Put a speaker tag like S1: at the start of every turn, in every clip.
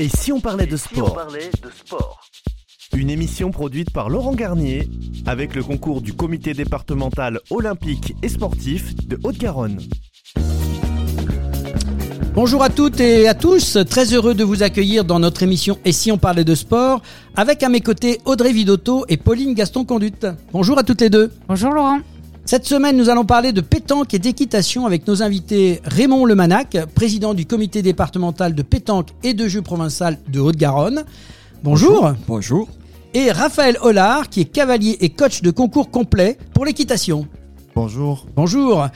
S1: Et si on parlait de sport Une émission produite par Laurent Garnier avec le concours du comité départemental olympique et sportif de Haute-Garonne.
S2: Bonjour à toutes et à tous, très heureux de vous accueillir dans notre émission Et si on parlait de sport avec à mes côtés Audrey Vidotto et Pauline Gaston-Conduite. Bonjour à toutes les deux.
S3: Bonjour Laurent.
S2: Cette semaine, nous allons parler de pétanque et d'équitation avec nos invités Raymond Lemanac, président du comité départemental de pétanque et de jeux provincial de Haute-Garonne. Bonjour.
S4: Bonjour.
S2: Et Raphaël Hollard, qui est cavalier et coach de concours complet pour l'équitation.
S4: Bonjour.
S2: Bonjour.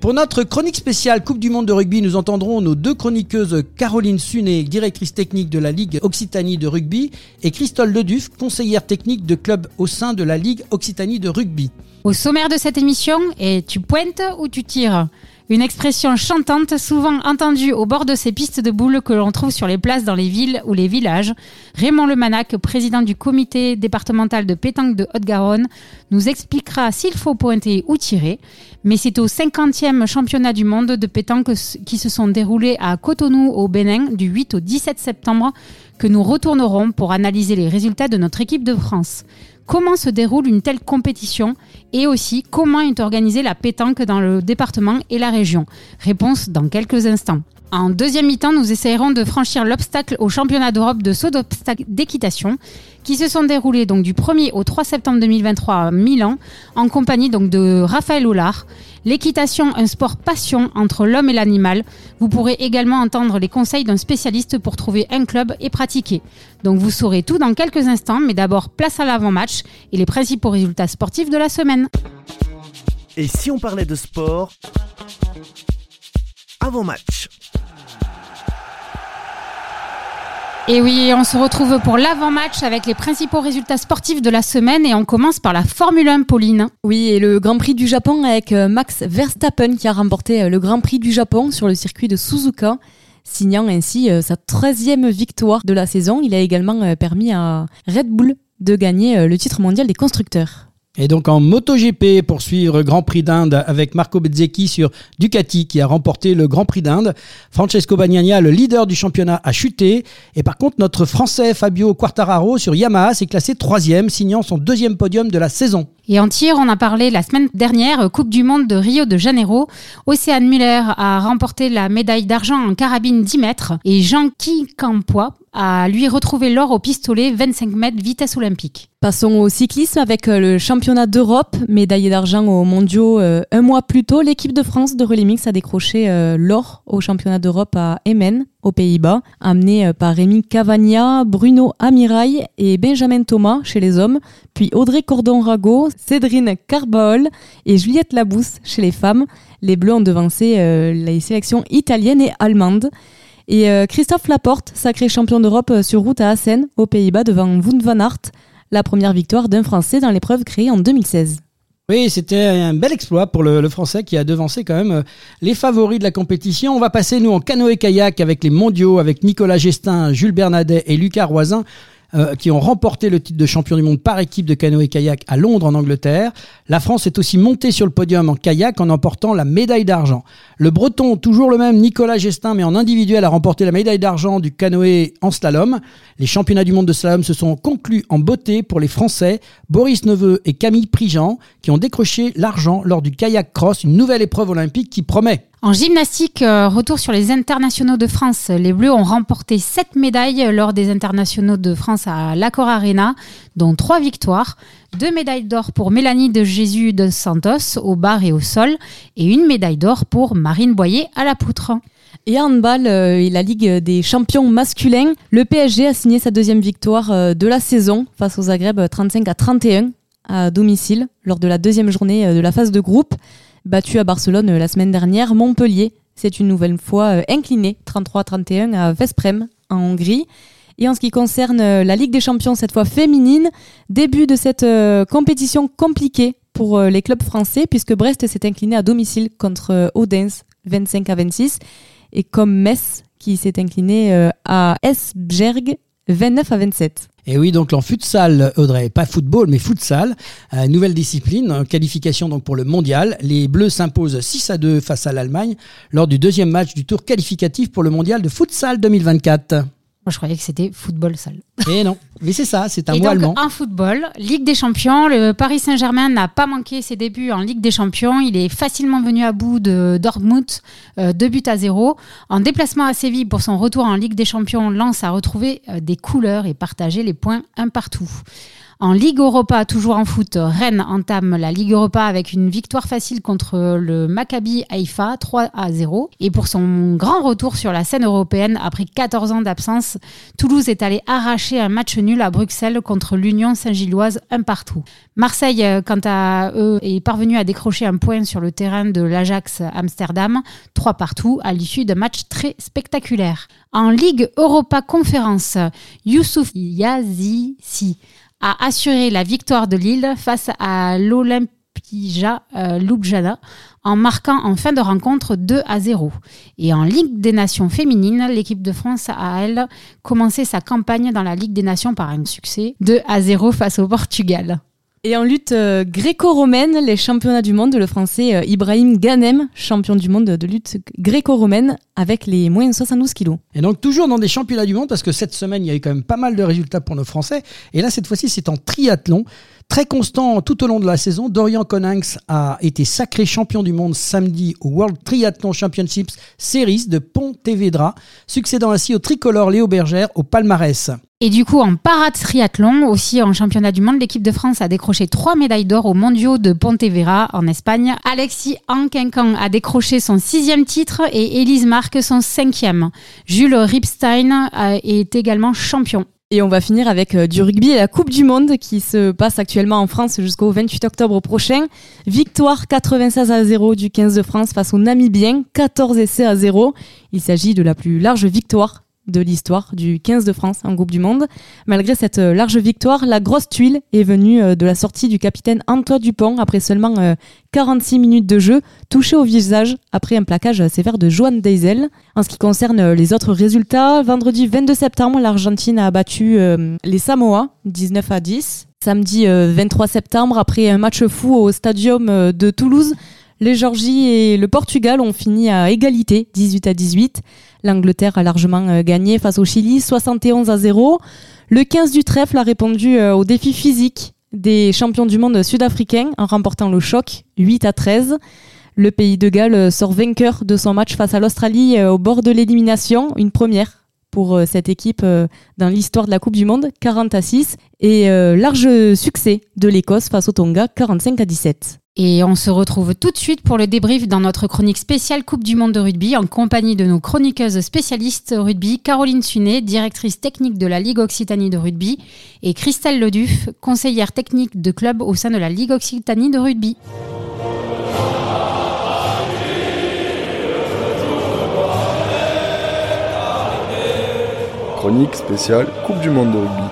S2: Pour notre chronique spéciale Coupe du Monde de rugby, nous entendrons nos deux chroniqueuses Caroline Suné, directrice technique de la Ligue Occitanie de rugby, et Christole Leduf, conseillère technique de club au sein de la Ligue Occitanie de rugby.
S3: Au sommaire de cette émission, et tu pointes ou tu tires une expression chantante souvent entendue au bord de ces pistes de boules que l'on trouve sur les places dans les villes ou les villages. Raymond Lemanac, président du comité départemental de pétanque de Haute-Garonne, nous expliquera s'il faut pointer ou tirer. Mais c'est au 50e championnat du monde de pétanque qui se sont déroulés à Cotonou au Bénin du 8 au 17 septembre que nous retournerons pour analyser les résultats de notre équipe de France comment se déroule une telle compétition? Et aussi comment est organisée la pétanque dans le département et la région. Réponse dans quelques instants. En deuxième mi-temps, nous essayerons de franchir l'obstacle au championnat d'Europe de saut d'équitation qui se sont déroulés du 1er au 3 septembre 2023 à Milan en compagnie donc de Raphaël Hollard. L'équitation, un sport passion entre l'homme et l'animal. Vous pourrez également entendre les conseils d'un spécialiste pour trouver un club et pratiquer. Donc vous saurez tout dans quelques instants, mais d'abord place à l'avant-match et les principaux résultats sportifs de la semaine.
S1: Et si on parlait de sport avant-match
S3: et oui, on se retrouve pour l'avant-match avec les principaux résultats sportifs de la semaine et on commence par la Formule 1, Pauline.
S5: Oui, et le Grand Prix du Japon avec euh, Max Verstappen qui a remporté euh, le Grand Prix du Japon sur le circuit de Suzuka, signant ainsi euh, sa 13e victoire de la saison. Il a également permis à Red Bull de gagner le titre mondial des constructeurs.
S2: Et donc en MotoGP, pour suivre Grand Prix d'Inde avec Marco Bezzecchi sur Ducati qui a remporté le Grand Prix d'Inde. Francesco Bagnaia, le leader du championnat, a chuté. Et par contre, notre Français Fabio Quartararo sur Yamaha s'est classé troisième, signant son deuxième podium de la saison.
S3: Et en tir, on a parlé la semaine dernière, Coupe du Monde de Rio de Janeiro. Océane Muller a remporté la médaille d'argent en carabine 10 mètres et Jean-Qui Campois a lui retrouvé l'or au pistolet 25 mètres vitesse olympique.
S5: Passons au cyclisme avec euh, le championnat d'Europe, médaillé d'argent aux mondiaux euh, un mois plus tôt. L'équipe de France de relais mix a décroché euh, l'or au championnat d'Europe à Emmen, aux Pays-Bas, amené par Rémi Cavagna, Bruno Amirail et Benjamin Thomas chez les hommes, puis Audrey Cordon-Rago, Cédrine Carbol et Juliette Labousse chez les femmes. Les Bleus ont devancé les sélections italiennes et allemandes. Et euh, Christophe Laporte, sacré champion d'Europe euh, sur route à Assen, aux Pays-Bas, devant Wout van Aert, la première victoire d'un Français dans l'épreuve créée en 2016.
S2: Oui, c'était un bel exploit pour le, Français qui a devancé quand même euh, les favoris de la compétition. On va passer, nous, en canoë-kayak avec les mondiaux, avec Nicolas Gestin, Jules Bernadet et Lucas Roisin. Euh, qui ont remporté le titre de champion du monde par équipe de canoë-kayak à Londres en Angleterre. La France est aussi montée sur le podium en kayak en emportant la médaille d'argent. Le breton, toujours le même, Nicolas Gestin, mais en individuel, a remporté la médaille d'argent du canoë en slalom. Les championnats du monde de slalom se sont conclus en beauté pour les Français, Boris Neveu et Camille Prigent, qui ont décroché l'argent lors du kayak cross, une nouvelle épreuve olympique qui promet.
S3: En gymnastique, euh, retour sur les internationaux de France. Les Bleus ont remporté sept médailles lors des internationaux de France à l'Accor Arena, dont trois victoires. Deux médailles d'or pour Mélanie de Jésus de Santos au bar et au sol, et une médaille d'or pour Marine Boyer à la poutre.
S5: Et en handball euh, et la Ligue des champions masculins, le PSG a signé sa deuxième victoire euh, de la saison face aux Zagreb 35 à 31 à domicile lors de la deuxième journée de la phase de groupe battu à Barcelone euh, la semaine dernière. Montpellier c'est une nouvelle fois euh, incliné 33-31 à Vesprem en Hongrie. Et en ce qui concerne euh, la Ligue des Champions, cette fois féminine, début de cette compétition compliquée pour les clubs français, puisque Brest s'est incliné à domicile contre Odense 25 à 26, et comme Metz qui s'est incliné à Esbjerg 29 à 27.
S2: Et oui, donc en futsal, Audrey, pas football, mais futsal, euh, nouvelle discipline, qualification donc pour le mondial. Les Bleus s'imposent 6 à 2 face à l'Allemagne lors du deuxième match du tour qualificatif pour le mondial de futsal 2024.
S3: Moi, je croyais que c'était football salle.
S2: Et non, mais c'est ça, c'est un
S3: Et
S2: mot
S3: donc,
S2: allemand.
S3: en football, Ligue des Champions, le Paris Saint-Germain n'a pas manqué ses débuts en Ligue des Champions. Il est facilement venu à bout de Dortmund, euh, deux buts à zéro. En déplacement à Séville pour son retour en Ligue des Champions, Lens a retrouvé euh, des couleurs et partagé les points un partout. En Ligue Europa, toujours en foot, Rennes entame la Ligue Europa avec une victoire facile contre le Maccabi Haïfa, 3 à 0. Et pour son grand retour sur la scène européenne, après 14 ans d'absence, Toulouse est allé arracher un match nul à Bruxelles contre l'Union Saint-Gilloise, un partout. Marseille, quant à eux, est parvenu à décrocher un point sur le terrain de l'Ajax Amsterdam, 3 partout, à l'issue d'un match très spectaculaire. En Ligue Europa Conférence, Youssouf Yazisi a assuré la victoire de Lille face à l'Olympija euh, en marquant en fin de rencontre 2 à 0. Et en Ligue des Nations féminines, l'équipe de France a, elle, commencé sa campagne dans la Ligue des Nations par un succès 2 à 0 face au Portugal.
S5: Et en lutte euh, gréco-romaine, les championnats du monde, le français euh, Ibrahim Ganem, champion du monde de lutte gréco-romaine avec les moins de 72 kilos.
S2: Et donc toujours dans des championnats du monde, parce que cette semaine, il y a eu quand même pas mal de résultats pour nos Français. Et là, cette fois-ci, c'est en triathlon. Très constant tout au long de la saison, Dorian Coninx a été sacré champion du monde samedi au World Triathlon Championships Series de Pontevedra, succédant ainsi au tricolore Léo Bergère au palmarès.
S3: Et du coup, en paratriathlon, aussi en championnat du monde, l'équipe de France a décroché trois médailles d'or aux mondiaux de Pontevedra en Espagne. Alexis Anquincan a décroché son sixième titre et Élise Marc son cinquième. Jules Ripstein euh, est également champion.
S5: Et on va finir avec euh, du rugby et la Coupe du Monde qui se passe actuellement en France jusqu'au 28 octobre prochain. Victoire 96 à 0 du 15 de France face aux Namibiens, 14 essais à 0. Il s'agit de la plus large victoire de l'histoire du 15 de France en Coupe du Monde. Malgré cette euh, large victoire, la grosse tuile est venue euh, de la sortie du capitaine Antoine Dupont après seulement 46 minutes de jeu, touché au visage après un plaquage sévère de Joan Deisel. En ce qui concerne les autres résultats, vendredi 22 septembre, l'Argentine a battu euh, les Samoa 19 à 10. Samedi euh, 23 septembre, après un match fou au stadium euh, de Toulouse, les Georgies et le Portugal ont fini à égalité, 18 à 18. L'Angleterre a largement euh, gagné face au Chili, 71 à 0. Le 15 du trèfle a répondu euh, au défi physique des champions du monde sud-africains en remportant le choc, 8 à 13. Le pays de Galles euh, sort vainqueur de son match face à l'Australie au bord de l'élimination, une première pour cette équipe dans l'histoire de la Coupe du Monde, 40 à 6. Et large succès de l'Écosse face au Tonga, 45 à 17.
S3: Et on se retrouve tout de suite pour le débrief dans notre chronique spéciale Coupe du Monde de rugby en compagnie de nos chroniqueuses spécialistes rugby, Caroline Sunet, directrice technique de la Ligue Occitanie de rugby, et Christelle Leduf, conseillère technique de club au sein de la Ligue Occitanie de rugby.
S4: Chronique spéciale Coupe du Monde de rugby.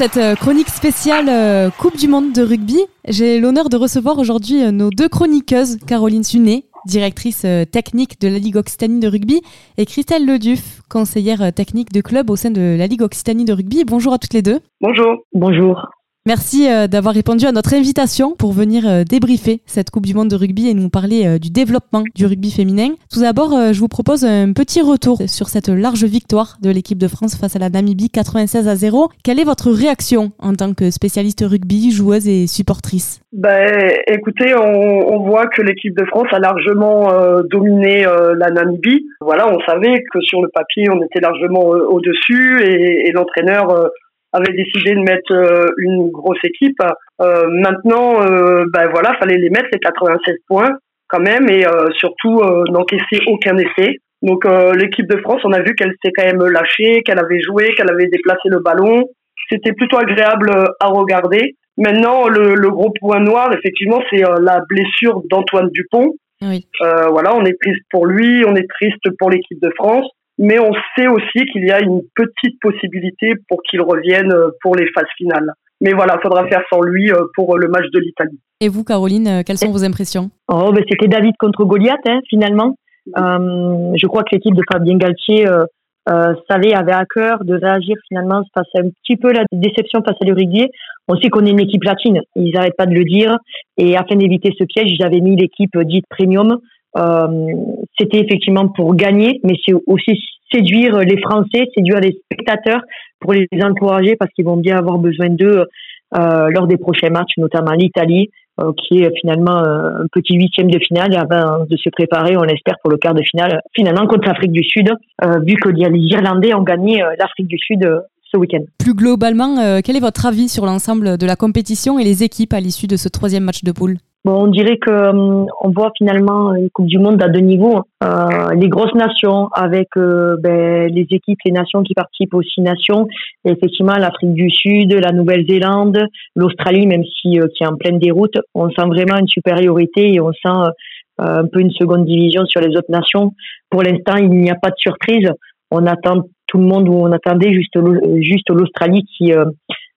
S5: Cette euh, chronique spéciale euh, Coupe du Monde de rugby, j'ai l'honneur de recevoir aujourd'hui euh, nos deux chroniqueuses, Caroline Sunet, directrice technique de la Ligue Occitanie de rugby, et Christelle Leduf, conseillère technique de club au sein de la Ligue Occitanie de rugby. Bonjour à toutes les deux.
S6: Bonjour. Bonjour.
S5: Merci euh, d'avoir répondu à notre invitation pour venir euh, débriefer cette Coupe du Monde de rugby et nous parler euh, du développement du rugby féminin. Tout d'abord, je vous propose un petit retour sur cette large victoire de l'équipe de France face à la Namibie 96 à 0. Quelle est votre réaction en tant que spécialiste rugby, joueuse et supportrice?
S6: Ben, écoutez, on, voit que l'équipe de France a largement dominé la Namibie. Voilà, on savait que sur le papier, on était largement au-dessus et, l'entraîneur avait décidé de mettre euh, une grosse équipe. Euh, maintenant, euh, ben voilà, fallait les mettre les 96 points quand même et euh, surtout euh, n'encaisser aucun essai. Donc euh, l'équipe de France, on a vu qu'elle s'est quand même lâchée, qu'elle avait joué, qu'elle avait déplacé le ballon. C'était plutôt agréable à regarder. Maintenant, le, le gros point noir, effectivement, c'est euh, la blessure d'Antoine Dupont.
S5: Oui.
S6: Euh, voilà, on est triste pour lui, on est triste pour l'équipe de France, mais on sait aussi qu'il y a une petite possibilité pour qu'il revienne euh, pour les phases finales. Mais voilà, il faudra faire sans lui euh, pour euh, le match de l'Italie.
S5: Et vous, Caroline, quelles sont vos impressions?
S7: Oh, ben c'était David contre Goliath, hein, finalement. Euh, je crois que l'équipe de Fabien Galtier euh, euh, savait, avait à cœur de réagir finalement face à un petit peu la déception face à l'Uruguay. On sait qu'on est une équipe latine, ils n'arrêtent pas de le dire. Et afin d'éviter ce piège, ils avaient mis l'équipe dite premium c'était effectivement pour gagner, mais c'est aussi séduire les Français, séduire les spectateurs pour les encourager parce qu'ils vont bien avoir besoin d'eux lors des prochains matchs, notamment l'Italie, euh, qui est finalement euh, un petit huitième de finale avant de se préparer, on espère, pour le quart de finale, finalement contre l'Afrique du Sud, euh, vu que les Irlandais ont gagné l'Afrique du Sud ce week-end.
S5: Plus globalement, quel est votre avis sur l'ensemble de la compétition et les équipes à l'issue de ce troisième match de poule?
S7: Bon, on dirait que euh, on voit finalement une Coupe du Monde à deux niveaux. Euh, les grosses nations avec euh, ben, les équipes, les nations qui participent aux six nations. Et effectivement, l'Afrique du Sud, la Nouvelle-Zélande, l'Australie, même si qui est en pleine déroute, on sent vraiment une supériorité et on sent un peu une seconde division sur les autres nations. Pour l'instant, il n'y a pas de surprise. On attend tout le monde où on attendait juste juste l'Australie qui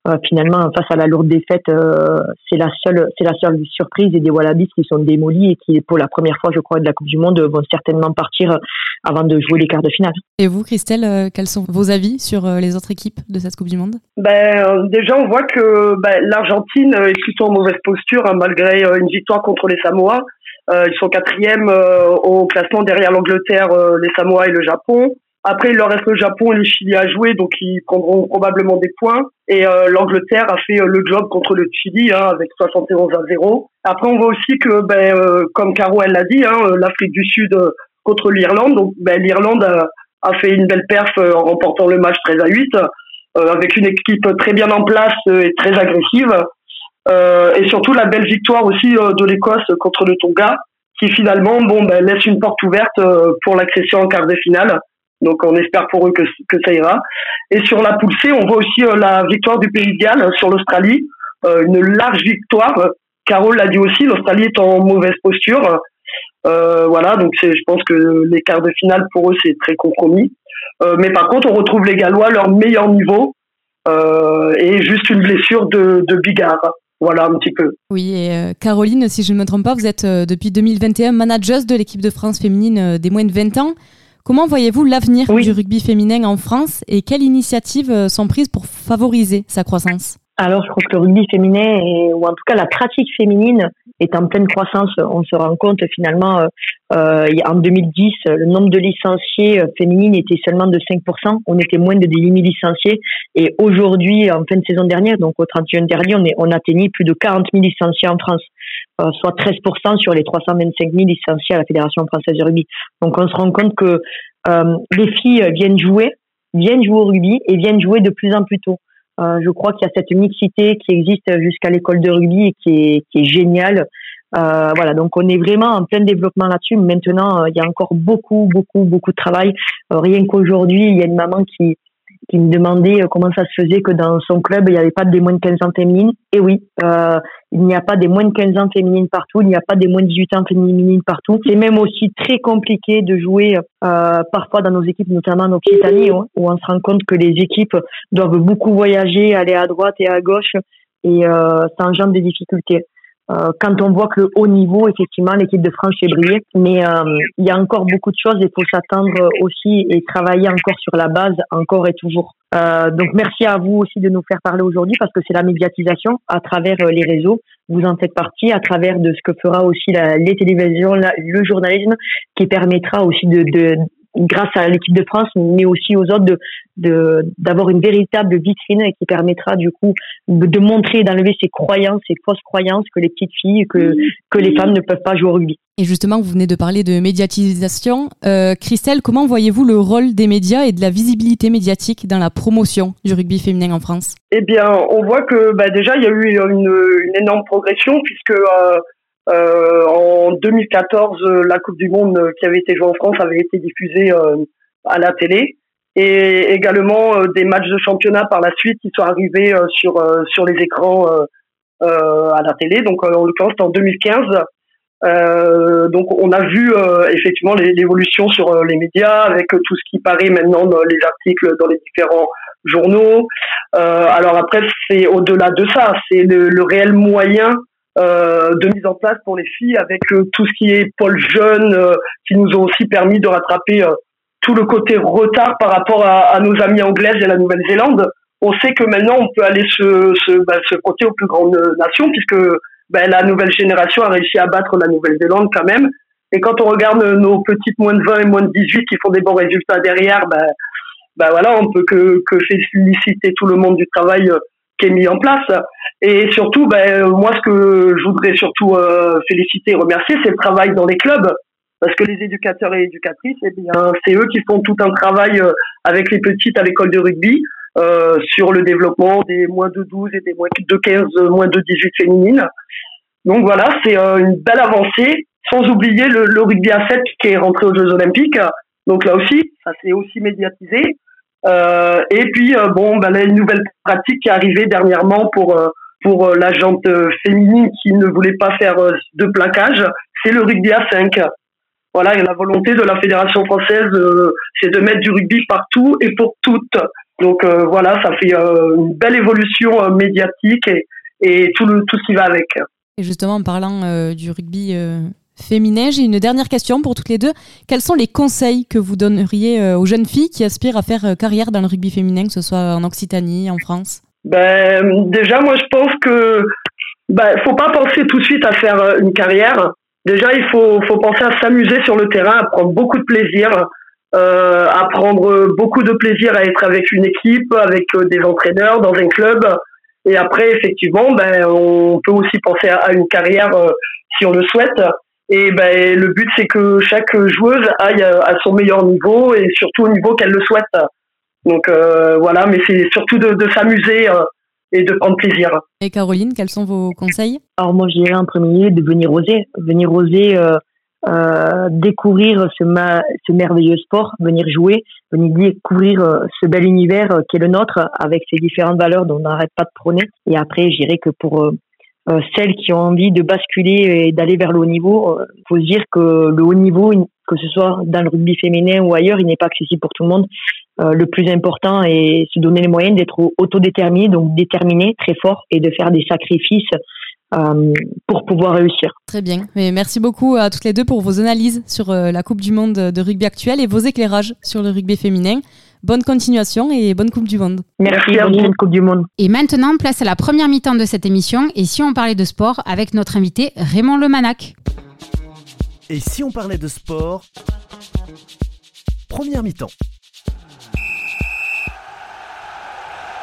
S7: euh, finalement, face à la lourde défaite, euh, c'est la seule, c'est la seule surprise et des Wallabies qui sont démolis et qui, pour la première fois, je crois, de la Coupe du Monde, vont certainement partir avant de jouer les quarts de finale.
S5: Et vous, Christelle, euh, quels sont vos avis sur les autres équipes de cette Coupe du Monde?
S6: Ben, déjà, on voit que ben, l'Argentine est plutôt en mauvaise posture hein, malgré une victoire contre les Samoa. ils sont quatrième au classement derrière l'Angleterre, les Samoa et le Japon. Après, il leur reste le Japon et le Chili à jouer, donc ils prendront probablement des points. Et euh, l'Angleterre a fait euh, le job contre le Chili hein, avec 71 à 0. Après, on voit aussi que, ben, euh, comme Caro elle l'a dit, hein, l'Afrique du Sud contre l'Irlande. Donc, ben, l'Irlande a, a, fait une belle perf en remportant le match 13 à 8, avec une équipe très bien en place et très agressive. et surtout la belle victoire aussi de l'Écosse contre le Tonga, qui finalement, bon, ben, laisse une porte ouverte pour l'accession en quart de finale. Donc on espère pour eux que, ça ira. Et sur la C, on voit aussi euh, la victoire du Pays de Galles sur l'Australie, euh, une large victoire. Carole l'a dit aussi, l'Australie est en mauvaise posture. Euh, voilà, donc je pense que les quarts de finale pour eux c'est très compromis. mais par contre, on retrouve les Gallois leur meilleur niveau et juste une blessure de, de Bigard. Voilà un petit peu.
S5: Oui, et Caroline, si je ne me trompe pas, vous êtes depuis 2021 manager de l'équipe de France féminine des moins de 20 ans. Comment voyez-vous l'avenir du rugby féminin en France et quelles initiatives euh, sont prises pour favoriser sa croissance?
S7: Alors, je crois que le rugby féminin, ou en tout cas la pratique féminine, est en pleine croissance. On se rend compte finalement, euh, euh en 2010, le nombre de licenciés féminines était seulement de 5%. On était moins de 10 000 licenciés. Et aujourd'hui, en fin de saison dernière, donc au 31 dernier, on, est, on atteignait plus de 40 000 licenciés en France, euh, soit 13% sur les 325 000 licenciés à la Fédération française de rugby. Donc, on se rend compte que les filles viennent jouer, viennent jouer au rugby et viennent jouer de plus en plus tôt. Euh, je crois qu'il y a cette mixité qui existe jusqu'à l'école de rugby et qui est, qui est géniale. Euh, voilà, donc on est vraiment en plein développement là-dessus. Maintenant, euh, il y a encore beaucoup, beaucoup, beaucoup de travail. Euh, rien qu'aujourd'hui, il y a une maman qui, qui me demandait euh, comment ça se faisait que dans son club, il n'y avait pas des moins de 15 ans féminines. Et oui, euh, il n'y a pas des moins de 15 ans féminines partout, il n'y a pas des moins de 18 ans féminines partout. C'est même aussi très compliqué de jouer euh, parfois dans nos équipes, notamment en Occitanie, où on se rend compte que les équipes doivent beaucoup voyager, aller à droite et à gauche, et euh, ça engendre des difficultés. Euh, quand on voit que le haut niveau, effectivement, l'équipe de France est brillée, mais euh, il y a encore beaucoup de choses. Il faut s'attendre aussi et travailler encore sur la base, encore et toujours. Euh, donc merci à vous aussi de nous faire parler aujourd'hui parce que c'est la médiatisation à travers euh, les réseaux. Vous en faites partie à travers de ce que fera aussi la, les télévisions, le journalisme, qui permettra aussi de, de grâce à l'équipe de France, mais aussi aux autres, de d'avoir une véritable vitrine qui permettra du coup de montrer, d'enlever ces croyances, ces fausses croyances que les petites filles, que que les femmes ne peuvent pas jouer au rugby.
S5: Et justement, vous venez de parler de médiatisation. Euh, Christelle, comment voyez-vous le rôle des médias et de la visibilité médiatique dans la promotion du rugby féminin en France?
S6: Eh bien, on voit que bah, déjà, il y a eu une, une énorme progression puisque euh, en 2014, euh, la Coupe du Monde euh, qui avait été jouée en France avait été diffusée à la télé et également des matchs de championnat par la suite qui sont arrivés sur sur les écrans à la télé. Donc en l'occurrence en 2015. Euh, donc on a vu effectivement l'évolution sur les médias avec tout ce qui paraît maintenant dans les articles dans les différents journaux. Euh, alors après c'est au-delà de ça, c'est le, réel moyen euh, de mise en place pour les filles avec euh, tout ce qui est pôle jeune euh, qui nous ont aussi permis de rattraper tout le côté retard par rapport à, nos amis anglaises et la Nouvelle-Zélande. On sait que maintenant on peut aller se, se, bah, se côté aux plus grandes nations puisque bah, la nouvelle génération a réussi à battre la Nouvelle-Zélande quand même Et quand on regarde nos petites moins de 20 et moins de 18 qui font des bons résultats derrière, ben, ben voilà, on peut que, que féliciter tout le monde du travail euh, qui est mis en place. Et surtout, ben, moi, ce que je voudrais surtout euh, féliciter et remercier, c'est le travail dans les clubs. Parce que les éducateurs et éducatrices, eh bien, c'est eux qui font tout un travail euh, avec les petites à l'école de rugby euh, sur le développement des moins de 12 et des moins de 15, moins de 18 féminines. Donc voilà, c'est une belle avancée, sans oublier le, le, rugby à 7 qui est rentré aux Jeux Olympiques. Donc là aussi, ça s'est aussi médiatisé. Euh, et puis euh, bon, ben, là, une nouvelle pratique qui est arrivée dernièrement pour euh, pour euh, la jante féminine qui ne voulait pas faire de plaquage, c'est le rugby à 5. Voilà, et la volonté de la fédération française, c'est de mettre du rugby partout et pour toutes. Donc voilà, ça fait une belle évolution médiatique et, tout, le, tout ce qui va avec.
S5: Et justement, en parlant du rugby féminin. J'ai une dernière question pour toutes les deux. Quels sont les conseils que vous donneriez euh, aux jeunes filles qui aspirent à faire euh, carrière dans le rugby féminin, que ce soit en Occitanie, en France?
S6: Ben, Déjà, moi, je pense que ben, faut pas penser tout de suite à faire euh, une carrière. Déjà, il faut, faut penser à s'amuser sur le terrain, à prendre beaucoup de plaisir, euh, à prendre beaucoup de plaisir à être avec une équipe, avec des entraîneurs, dans un club. Et après, effectivement, ben, on peut aussi penser à, une carrière si on le souhaite. Et ben, le but, c'est que chaque joueuse aille à son meilleur niveau et surtout au niveau qu'elle le souhaite. Donc euh, voilà, mais c'est surtout de, s'amuser euh, et de prendre plaisir.
S5: Et Caroline, quels sont vos conseils?
S7: Alors moi, je dirais en premier de venir oser, venir oser euh, découvrir ce, ce merveilleux sport, venir jouer, venir découvrir ce bel univers qui est le nôtre avec ses différentes valeurs dont on n'arrête pas de prôner. Et après, je dirais que pour euh, celles qui ont envie de basculer et d'aller vers le haut niveau, il euh, faut se dire que le haut niveau, que ce soit dans le rugby féminin ou ailleurs, il n'est pas accessible pour tout le monde. Euh, le plus important est se donner les moyens d'être autodéterminé, donc déterminé, très fort, et de faire des sacrifices euh, pour pouvoir réussir.
S5: Très bien. Mais merci beaucoup à toutes les deux pour vos analyses sur la Coupe du Monde de rugby actuelle et vos éclairages sur le rugby féminin. Bonne continuation et bonne Coupe du Monde.
S7: Merci, bonne Coupe du Monde.
S3: Et maintenant, place à la première mi-temps de cette émission. Et si on parlait de sport avec notre invité Raymond Lemanac.
S1: Et si on parlait de sport Première mi-temps.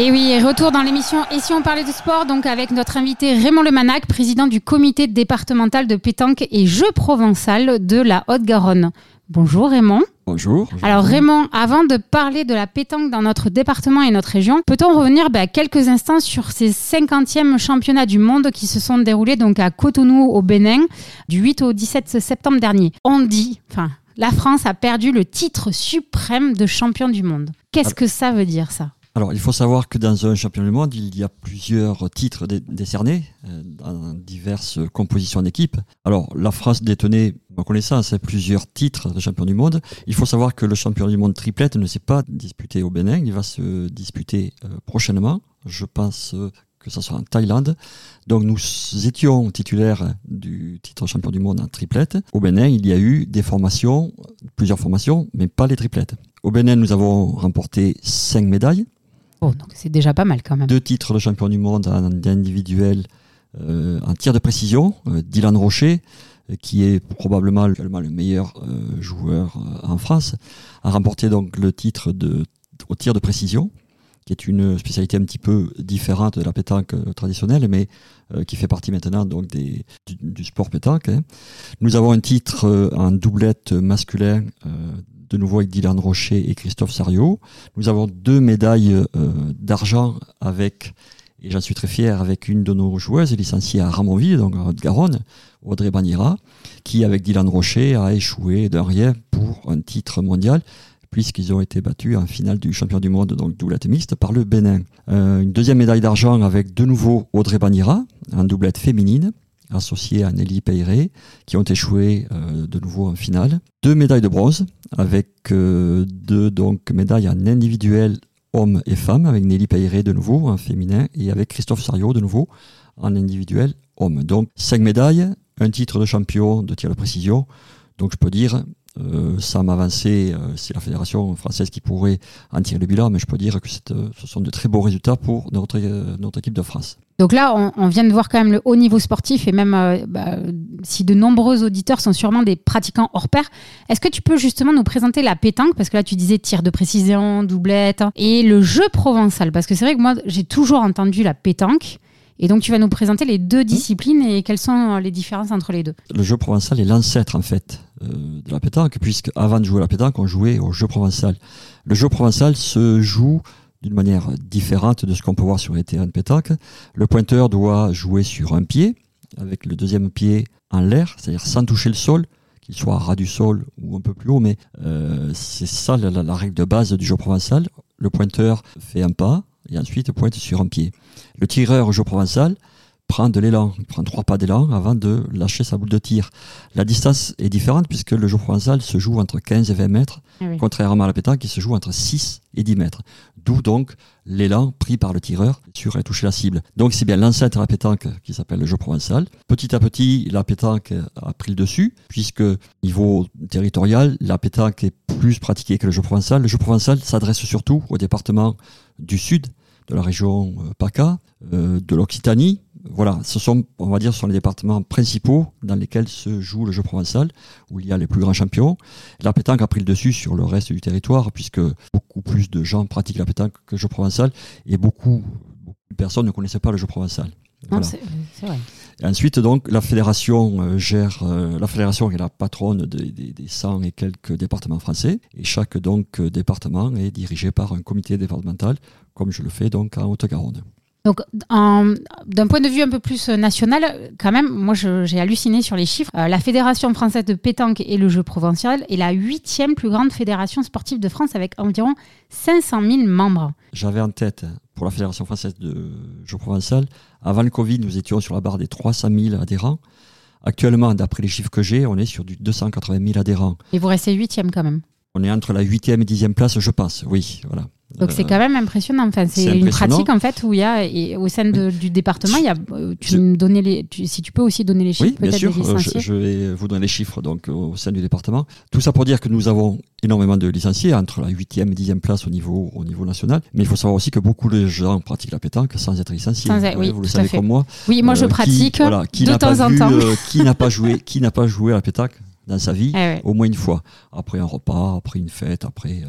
S3: Et oui, retour dans l'émission Et si on parlait de sport, donc avec notre invité Raymond Lemanac, président du comité départemental de pétanque et jeux provençal de la Haute-Garonne. Bonjour Raymond.
S8: Bonjour.
S3: Alors Raymond, avant de parler de la pétanque dans notre département et notre région, peut-on revenir bah, quelques instants sur ces 50e championnats du monde qui se sont déroulés donc à Cotonou au Bénin du 8 au 17 septembre dernier? On dit, enfin, la France a perdu le titre suprême de champion du monde. Qu'est-ce que ça veut dire ça?
S8: Alors, il faut savoir que dans un championnat du monde, il y a plusieurs titres décernés euh, dans diverses compositions d'équipes. Alors, la France détenait, ma connaissance, plusieurs titres de champion du monde. Il faut savoir que le champion du monde triplette ne s'est pas disputé au Bénin. Il va se disputer euh, prochainement. Je pense que ce sera en Thaïlande. Donc nous étions titulaires du titre champion du monde en triplette. Au Bénin, il y a eu des formations, plusieurs formations, mais pas les triplettes. Au Bénin, nous avons remporté cinq médailles.
S3: Oh, donc c'est déjà pas mal quand même.
S8: Deux titres de champion du monde en individuel euh, en tir de précision. Euh, Dylan Rocher, euh, qui est probablement le meilleur joueur en France, a remporté donc le titre de, au tir de précision, qui est une spécialité un petit peu différente de la pétanque traditionnelle, mais qui fait partie maintenant donc des, du, sport pétanque. Hein. Nous avons un titre en doublette masculin de nouveau avec Dylan Rocher et Christophe Sario. Nous avons deux médailles euh, d'argent avec, et j'en suis très fier, avec une de nos joueuses licenciée à Ramonville, donc en Haute-Garonne, Audrey Banira, qui avec Dylan Rocher a échoué d'un rien pour un titre mondial puisqu'ils ont été battus en finale du champion du monde, donc doublette mixte, par le Bénin. Euh, une deuxième médaille d'argent avec de nouveau Audrey Banira, en doublette féminine, associés à Nelly Peyret, qui ont échoué euh, de nouveau en finale. Deux médailles de bronze, avec euh, deux donc, médailles en individuel hommes et femmes, avec Nelly Peyret de nouveau en féminin, et avec Christophe Sario de nouveau en individuel homme. Donc cinq médailles, un titre de champion de tir de précision. Donc je peux dire Euh, ça m'a avancé, euh, c'est la fédération française qui pourrait en tirer le bilan, mais je peux dire que euh, ce sont de très beaux résultats pour notre, notre équipe de France.
S3: Donc là, on, vient de voir quand même le haut niveau sportif et même bah, si de nombreux auditeurs sont sûrement des pratiquants hors pair, est-ce que tu peux justement nous présenter la pétanque? Parce que là, tu disais tir de précision, doublette et le jeu provençal. Parce que c'est vrai que moi, j'ai toujours entendu la pétanque. Et donc, tu vas nous présenter les deux disciplines et quelles sont les différences entre les deux.
S8: Le jeu provençal est l'ancêtre, en fait, euh, de la pétanque, puisque avant de jouer à la pétanque, on jouait au jeu provençal. Le jeu provençal se joue d'une manière différente de ce qu'on peut voir sur les terrains de pétanque. Le pointeur doit jouer sur un pied, avec le deuxième pied en l'air, c'est-à-dire sans toucher le sol, qu'il soit à ras du sol ou un peu plus haut, mais euh, c'est ça la, la, règle de base du jeu provençal. Le pointeur fait un pas, et ensuite pointe sur un pied. Le tireur au jeu provençal prend de l'élan, il prend trois pas d'élan avant de lâcher sa boule de tir. La distance est différente puisque le jeu provençal se joue entre 15 et 20 mètres, ah contrairement à la pétanque qui se joue entre 6 et 10 mètres. D'où donc l'élan pris par le tireur sur et toucher la cible. Donc c'est bien l'ancêtre de la pétanque qui s'appelle le jeu provençal. Petit à petit, la pétanque a pris le dessus puisque niveau territorial, la pétanque est plus pratiquée que le jeu provençal. Le jeu provençal s'adresse surtout au département du sud, de la région euh, PACA, euh, de l'Occitanie. Voilà, ce sont, on va dire, ce sont les départements principaux dans lesquels se joue le jeu provençal, où il y a les plus grands champions. La pétanque a pris le dessus sur le reste du territoire, puisque beaucoup plus de gens pratiquent la pétanque que le jeu provençal, et beaucoup, beaucoup de personnes ne connaissaient pas le jeu provençal.
S3: Voilà. vrai.
S8: Ensuite, donc, la fédération euh, gère, la fédération est la patronne des, des, des 100 et quelques départements français, et chaque donc département est dirigé par un comité départemental comme je le fais donc en Haute-Garonne.
S3: Donc, d'un point de vue un peu plus national, quand même, moi j'ai halluciné sur les chiffres. Euh, la Fédération française de pétanque et le jeu provincial est la huitième plus grande fédération sportive de France avec environ 500 000 membres.
S8: J'avais en tête pour la Fédération française de jeu provincial, avant le Covid, nous étions sur la barre des 300 000 adhérents. Actuellement, d'après les chiffres que j'ai, on est sur du 280 000 adhérents.
S3: Et vous restez huitième quand même
S8: On est entre la huitième et dixième place, je pense, oui. Voilà.
S3: Donc c'est quand même impressionnant. Enfin, c'est une pratique en fait où il y a et au sein du département, il y a. Euh, tu me donnais les. si tu peux aussi donner les chiffres.
S8: Oui, bien sûr. Euh, je, vais vous donner les chiffres donc au sein du département. Tout ça pour dire que nous avons énormément de licenciés entre la 8e et 10e place au niveau au niveau national. Mais il faut savoir aussi que beaucoup de gens pratiquent la pétanque sans être licenciés.
S3: oui,
S8: vous le savez comme moi.
S3: Oui, moi je euh, pratique de temps en temps.
S8: qui n'a pas joué Qui n'a pas joué à la pétanque dans sa vie eh au moins une fois après un repas, après une fête, après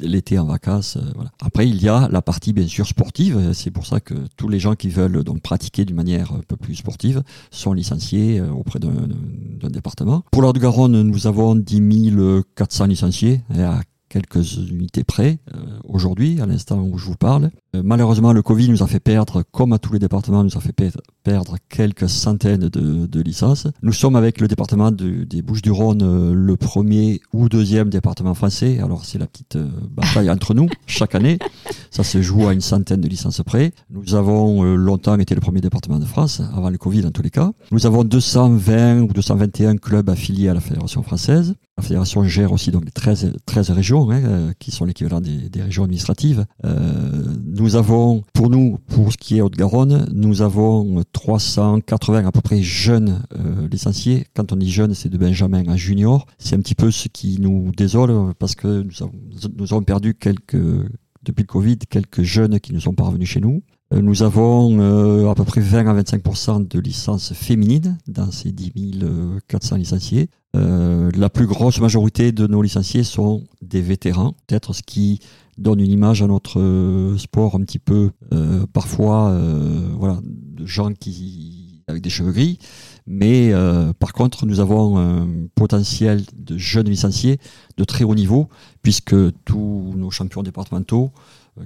S8: l'été en vacances. Euh, voilà. Après, il y a la partie bien sûr sportive. C'est pour ça que tous les gens qui veulent donc pratiquer d'une manière un peu plus sportive sont licenciés euh, auprès d'un département. Pour l'Ordre de Garonne, nous avons 10 400 licenciés quelques unités près euh, aujourd'hui, à l'instant où je vous parle. Euh, malheureusement, le Covid nous a fait perdre, comme à tous les départements, nous a fait perdre quelques centaines de, de licences. Nous sommes avec le département de, des Bouches-du-Rhône euh, le premier ou deuxième département français. Alors c'est la petite bataille entre nous chaque année. Ça se joue à une centaine de licences près. Nous avons longtemps été le premier département de France, avant le Covid en tous les cas. Nous avons 220 ou 221 clubs affiliés à la Fédération française. La fédération gère aussi donc 13, 13 régions, hein, euh, qui sont l'équivalent des, des, régions administratives. Euh, nous avons, pour nous, pour ce qui est Haute-Garonne, nous avons 380 à peu près jeunes euh, licenciés. Quand on dit jeunes, c'est de Benjamin à junior. C'est un petit peu ce qui nous désole parce que nous avons, nous avons perdu quelques, depuis le Covid, quelques jeunes qui ne sont pas revenus chez nous. Euh, nous avons euh, à peu près 20 à 25% de licences féminines dans ces 10 400 licenciés. Euh, la plus grosse majorité de nos licenciés sont des vétérans, peut-être ce qui donne une image à notre sport un petit peu parfois voilà de gens qui avec des cheveux gris mais par contre nous avons un potentiel de jeunes licenciés de très haut niveau puisque tous nos champions départementaux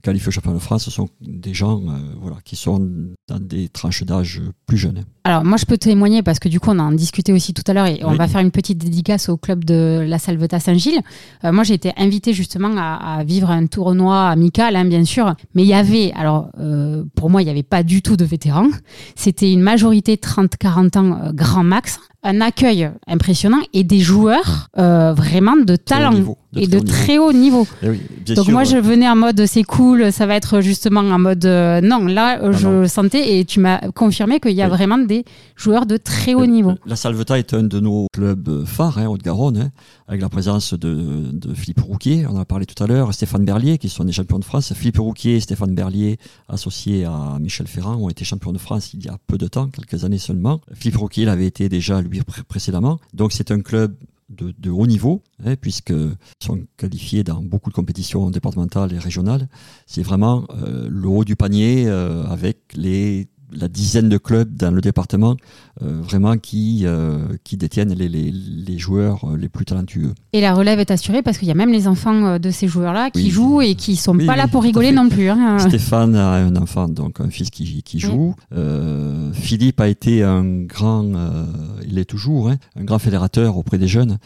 S8: qualifiés au championnat de France, ce sont des gens euh, voilà, qui sont dans des tranches d'âge plus jeunes.
S3: Alors moi je peux témoigner parce que du coup on en discuté aussi tout à l'heure et on va faire une petite dédicace au club de la Salvetat Saint-Gilles. Euh, moi j'ai été invité justement à, vivre un tournoi amical hein, bien sûr, mais il y avait, alors euh, pour moi il n'y avait pas du tout de vétérans, c'était une majorité 30-40 ans grand max un accueil impressionnant et des joueurs euh, vraiment de talent
S8: niveau, de
S3: et de
S8: haut
S3: très haut niveau.
S8: Eh oui,
S3: Donc
S8: sûr,
S3: moi je venais en mode c'est cool, ça va être justement en mode euh, non là euh,
S8: Ah
S3: je
S8: non.
S3: sentais et tu m'as confirmé qu'il y a
S8: Oui.
S3: vraiment des joueurs de très haut niveau.
S8: La Salvetat est un de nos clubs phares, hein, Haute-Garonne, hein, avec la présence de, de Philippe Rouquier, on en a parlé tout à l'heure, Stéphane Berlier, qui sont des champions de France. Philippe Rouquier et Stéphane Berlier, associés à Michel Ferrand, ont été champions de France il y a peu de temps, quelques années seulement. Philippe Rouquier l'avait été déjà lui pré- précédemment. Donc c'est un club de, de haut niveau, hein, puisqu'ils sont qualifiés dans beaucoup de compétitions départementales et régionales. C'est vraiment euh, le haut du panier euh, avec les la dizaine de clubs dans le département euh, vraiment qui, euh, qui détiennent les, les, les joueurs euh, les plus talentueux.
S3: Et la relève est assurée parce qu'il y a même les enfants euh, de ces joueurs-là qui
S8: Oui.
S3: jouent et qui sont
S8: Oui,
S3: pas
S8: oui,
S3: là pour rigoler non plus. hein.
S8: Stéphane a un enfant, donc un fils qui, qui joue. Euh, Philippe a été un grand, euh, il est toujours, hein, un grand fédérateur auprès des jeunes.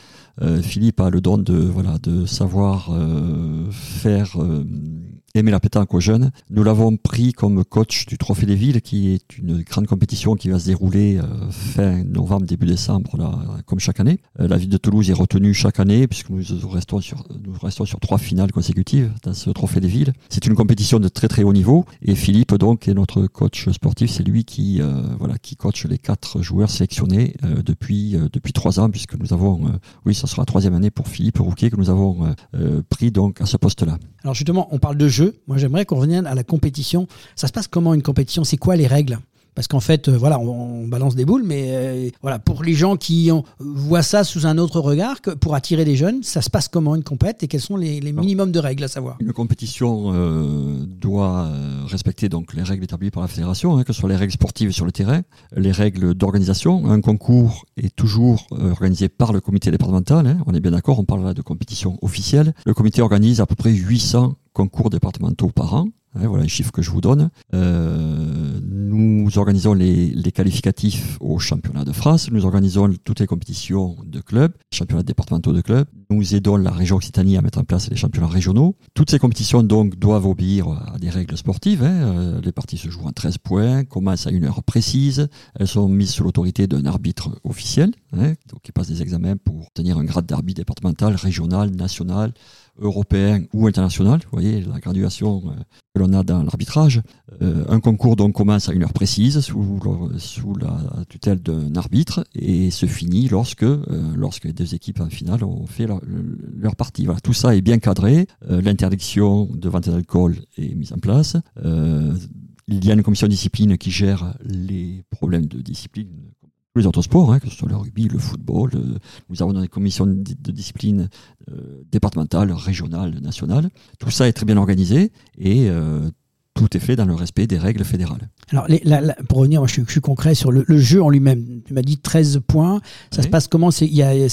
S8: Euh, Philippe a le don de, voilà, de savoir euh, faire aimer la pétanque aux jeunes. Nous l'avons pris comme coach du Trophée des Villes, qui est une grande compétition qui va se dérouler euh, fin novembre, début décembre, là, comme chaque année. Euh, la ville de Toulouse est retenue chaque année, puisque nous restons sur, nous restons sur trois finales consécutives dans ce Trophée des Villes. C'est une compétition de très très haut niveau, et Philippe donc est notre coach sportif. C'est lui qui, euh, voilà, qui coach les quatre joueurs sélectionnés euh, depuis depuis trois ans, puisque nous avons, oui, ça sera la troisième année pour Philippe Rouquet que nous avons pris donc à ce poste-là.
S2: Alors justement, on parle de jeu. Moi, j'aimerais qu'on revienne à la compétition. Ça se passe comment une compétition? C'est quoi les règles? Parce qu'en fait, euh, voilà, on, on balance des boules, mais euh, voilà, pour les gens qui ont- voient ça sous un autre regard, que pour attirer des jeunes, ça se passe comment une compète? Et quels sont les, les minimums de règles à savoir?
S8: Une compétition euh, doit respecter donc les règles établies par la fédération, hein, que ce soit les règles sportives sur le terrain, les règles d'organisation. Un concours est toujours organisé par le comité départemental. hein, on est bien d'accord, on parle là de compétition officielle. Le comité organise à peu près 800 concours départementaux par an. hein, voilà un chiffre que je vous donne. Euh, nous organisons les, qualificatifs au championnat de France. Nous organisons toutes les compétitions de clubs, championnats départementaux de clubs. Nous aidons la région Occitanie à mettre en place les championnats régionaux. Toutes ces compétitions donc doivent obéir à des règles sportives. hein. Euh, Les parties se jouent en 13 points, commencent à une heure précise. Elles sont mises sous l'autorité d'un arbitre officiel, hein, qui passe des examens pour obtenir un grade d'arbitre départemental, régional, national, européen ou international. Vous voyez la graduation euh, que l'on a dans l'arbitrage. Euh, un concours donc commence à une heure précise sous, le- sous la tutelle d'un arbitre et se finit lorsque, euh, lorsque les deux équipes en finale ont fait leur, leur partie. Voilà, tout ça est bien cadré. L'interdiction de vente d'alcool est mise en place. Euh, il y a une commission de discipline qui gère les problèmes de discipline tous les autres sports, hein, que ce soit le rugby, le football. euh, nous avons des commissions de, de discipline euh, départementales, régionales, nationales. Tout ça est très bien organisé et euh, tout est fait dans le respect des règles fédérales.
S2: Alors, les- la- la- pour revenir, moi, je, suis, je suis concret sur le, le jeu en lui-même. Tu m'as dit 13 points. Ça
S8: Oui.
S2: se passe comment? C'est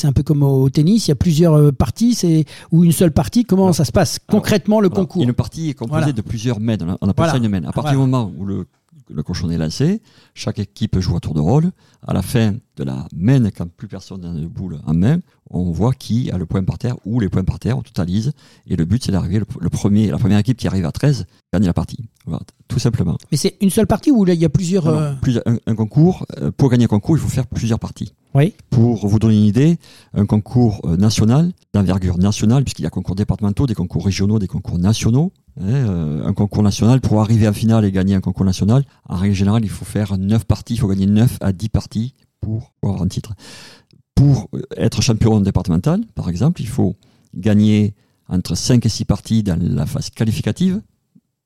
S2: un peu comme au tennis, il y a plusieurs euh, parties c'est, ou une seule partie. Comment
S8: Alors,
S2: ça se passe concrètement le concours?
S8: Une partie est composée
S2: Voilà.
S8: de plusieurs mènes. On appelle
S2: Voilà.
S8: ça une mène. À partir
S2: Voilà.
S8: du moment où le, le cochon est lancé, chaque équipe joue à tour de rôle. À la fin de la mène, quand plus personne n'a de boule en main, on voit qui a le point par terre ou les points par terre, on totalise. Et le but, c'est d'arriver, le, le premier, la première équipe qui arrive à 13 gagne la partie. Voilà, tout simplement.
S2: Mais c'est une seule partie ou là, il y a plusieurs.
S8: Non, non,
S2: euh,
S8: plus- un, un concours, euh, pour gagner un concours, il faut faire plusieurs parties.
S2: Oui.
S8: Pour vous donner une idée, un concours euh, national, d'envergure nationale, puisqu'il y a concours départementaux, des concours régionaux, des concours nationaux. Hein, euh, un concours national, pour arriver en finale et gagner un concours national, en règle générale, il faut faire 9 parties, il faut gagner 9 à 10 parties pour, avoir un titre. Pour euh, être champion départemental, par exemple, il faut gagner entre 5 et 6 parties dans la phase qualificative,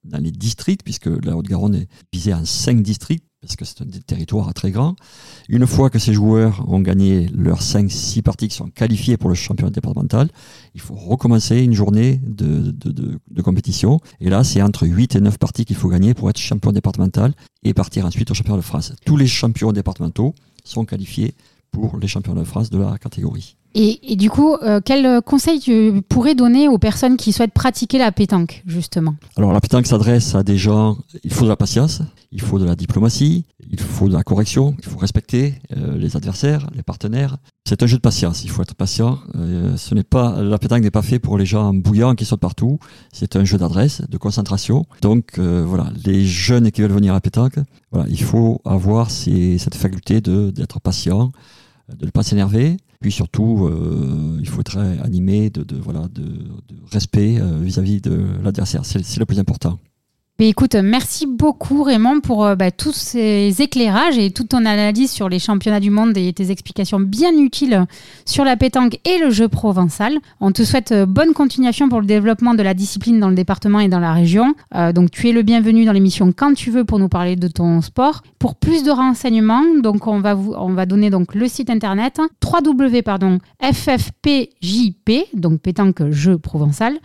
S8: dans les districts, puisque la Haute-Garonne est divisée en 5 districts, parce que c'est un territoire très grand. Une fois que ces joueurs ont gagné leurs 5-6 parties qui sont qualifiées pour le championnat départemental, il faut recommencer une journée de, compétition. Et là, c'est entre 8 et 9 parties qu'il faut gagner pour être champion départemental et partir ensuite au championnat de France. Tous les champions départementaux sont qualifiés pour les championnats de France de la catégorie.
S3: Et, du coup, euh, quel conseil tu pourrais donner aux personnes qui souhaitent pratiquer la pétanque, justement
S8: Alors la pétanque s'adresse à des gens, il faut de la patience, il faut de la diplomatie, il faut de la correction, il faut respecter euh, les adversaires, les partenaires. C'est un jeu de patience, il faut être patient. Euh, ce n'est pas la pétanque n'est pas fait pour les gens bouillants qui sautent partout. C'est un jeu d'adresse, de concentration. Donc voilà, les jeunes qui veulent venir à la pétanque, voilà, il faut avoir cette faculté d'être patient, de ne pas s'énerver. Puis surtout, il faut être animé de, voilà, de, respect vis-à-vis de l'adversaire. C'est le plus important
S3: écoute, merci beaucoup Raymond pour euh, bah, tous ces éclairages et toute ton analyse sur les championnats du monde et tes explications bien utiles sur la pétanque et le jeu provençal. On te souhaite euh, bonne continuation pour le développement de la discipline dans le département et dans la région. Euh, donc tu es le bienvenu dans l'émission quand tu veux pour nous parler de ton sport. Pour plus de renseignements, donc on va donner donc le site internet www pardon ffpjp donc pétanque jeu provençal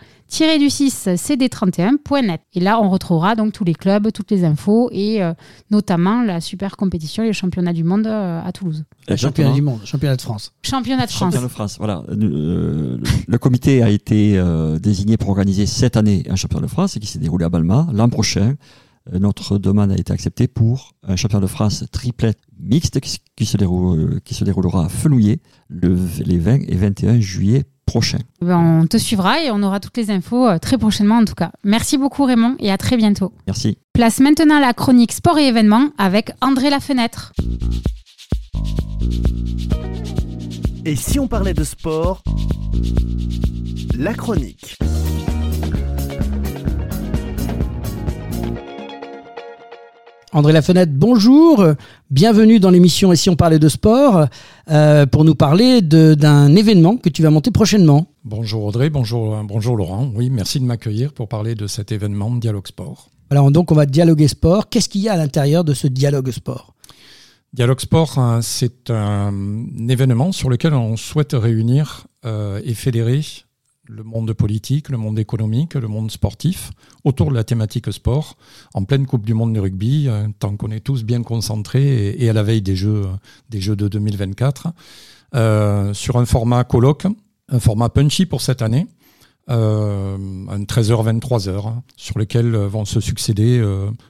S3: du 6 cd31.net. Et là, on retrouvera donc tous les clubs, toutes les infos et euh, notamment la super compétition, les championnats du monde euh, à Toulouse.
S2: Le championnat du monde, championnat de France.
S3: Championnat de France.
S8: Championnat de France, voilà. Euh, le comité a été désigné pour organiser cette année un championnat de France qui s'est déroulé à Balma. L'an prochain, notre demande a été acceptée pour un championnat de France triplet mixte qui se, déroule, qui se déroulera à Fenouillet le, les 20 et 21 juillet prochain.
S3: Eh ben, on te suivra et on aura toutes les infos euh, très prochainement en tout cas. Merci beaucoup Raymond et à très bientôt.
S8: Merci.
S3: Place maintenant la chronique sport et événements avec André Lafenêtre.
S1: Et si on parlait de sport? La chronique.
S2: André Lafenêtre, bonjour. Bienvenue dans l'émission Et si on parlait de sport euh, pour nous parler d'un événement que tu vas monter prochainement.
S9: Bonjour Audrey, bonjour, bonjour Laurent. Oui, merci de m'accueillir pour parler de cet événement Dialogue Sport.
S2: Alors donc on va dialoguer sport. Qu'est-ce qu'il y a à l'intérieur de ce dialogue sport?
S9: Dialogue Sport, hein, c'est un événement sur lequel on souhaite réunir euh, et fédérer le monde politique, le monde économique, le monde sportif, autour de la thématique sport, en pleine Coupe du Monde de rugby, euh, tant qu'on est tous bien concentrés et, à la veille des Jeux, des jeux de 2024, euh, sur un format colloque, un format punchy pour cette année, euh, un 13h-23h, sur lequel vont se succéder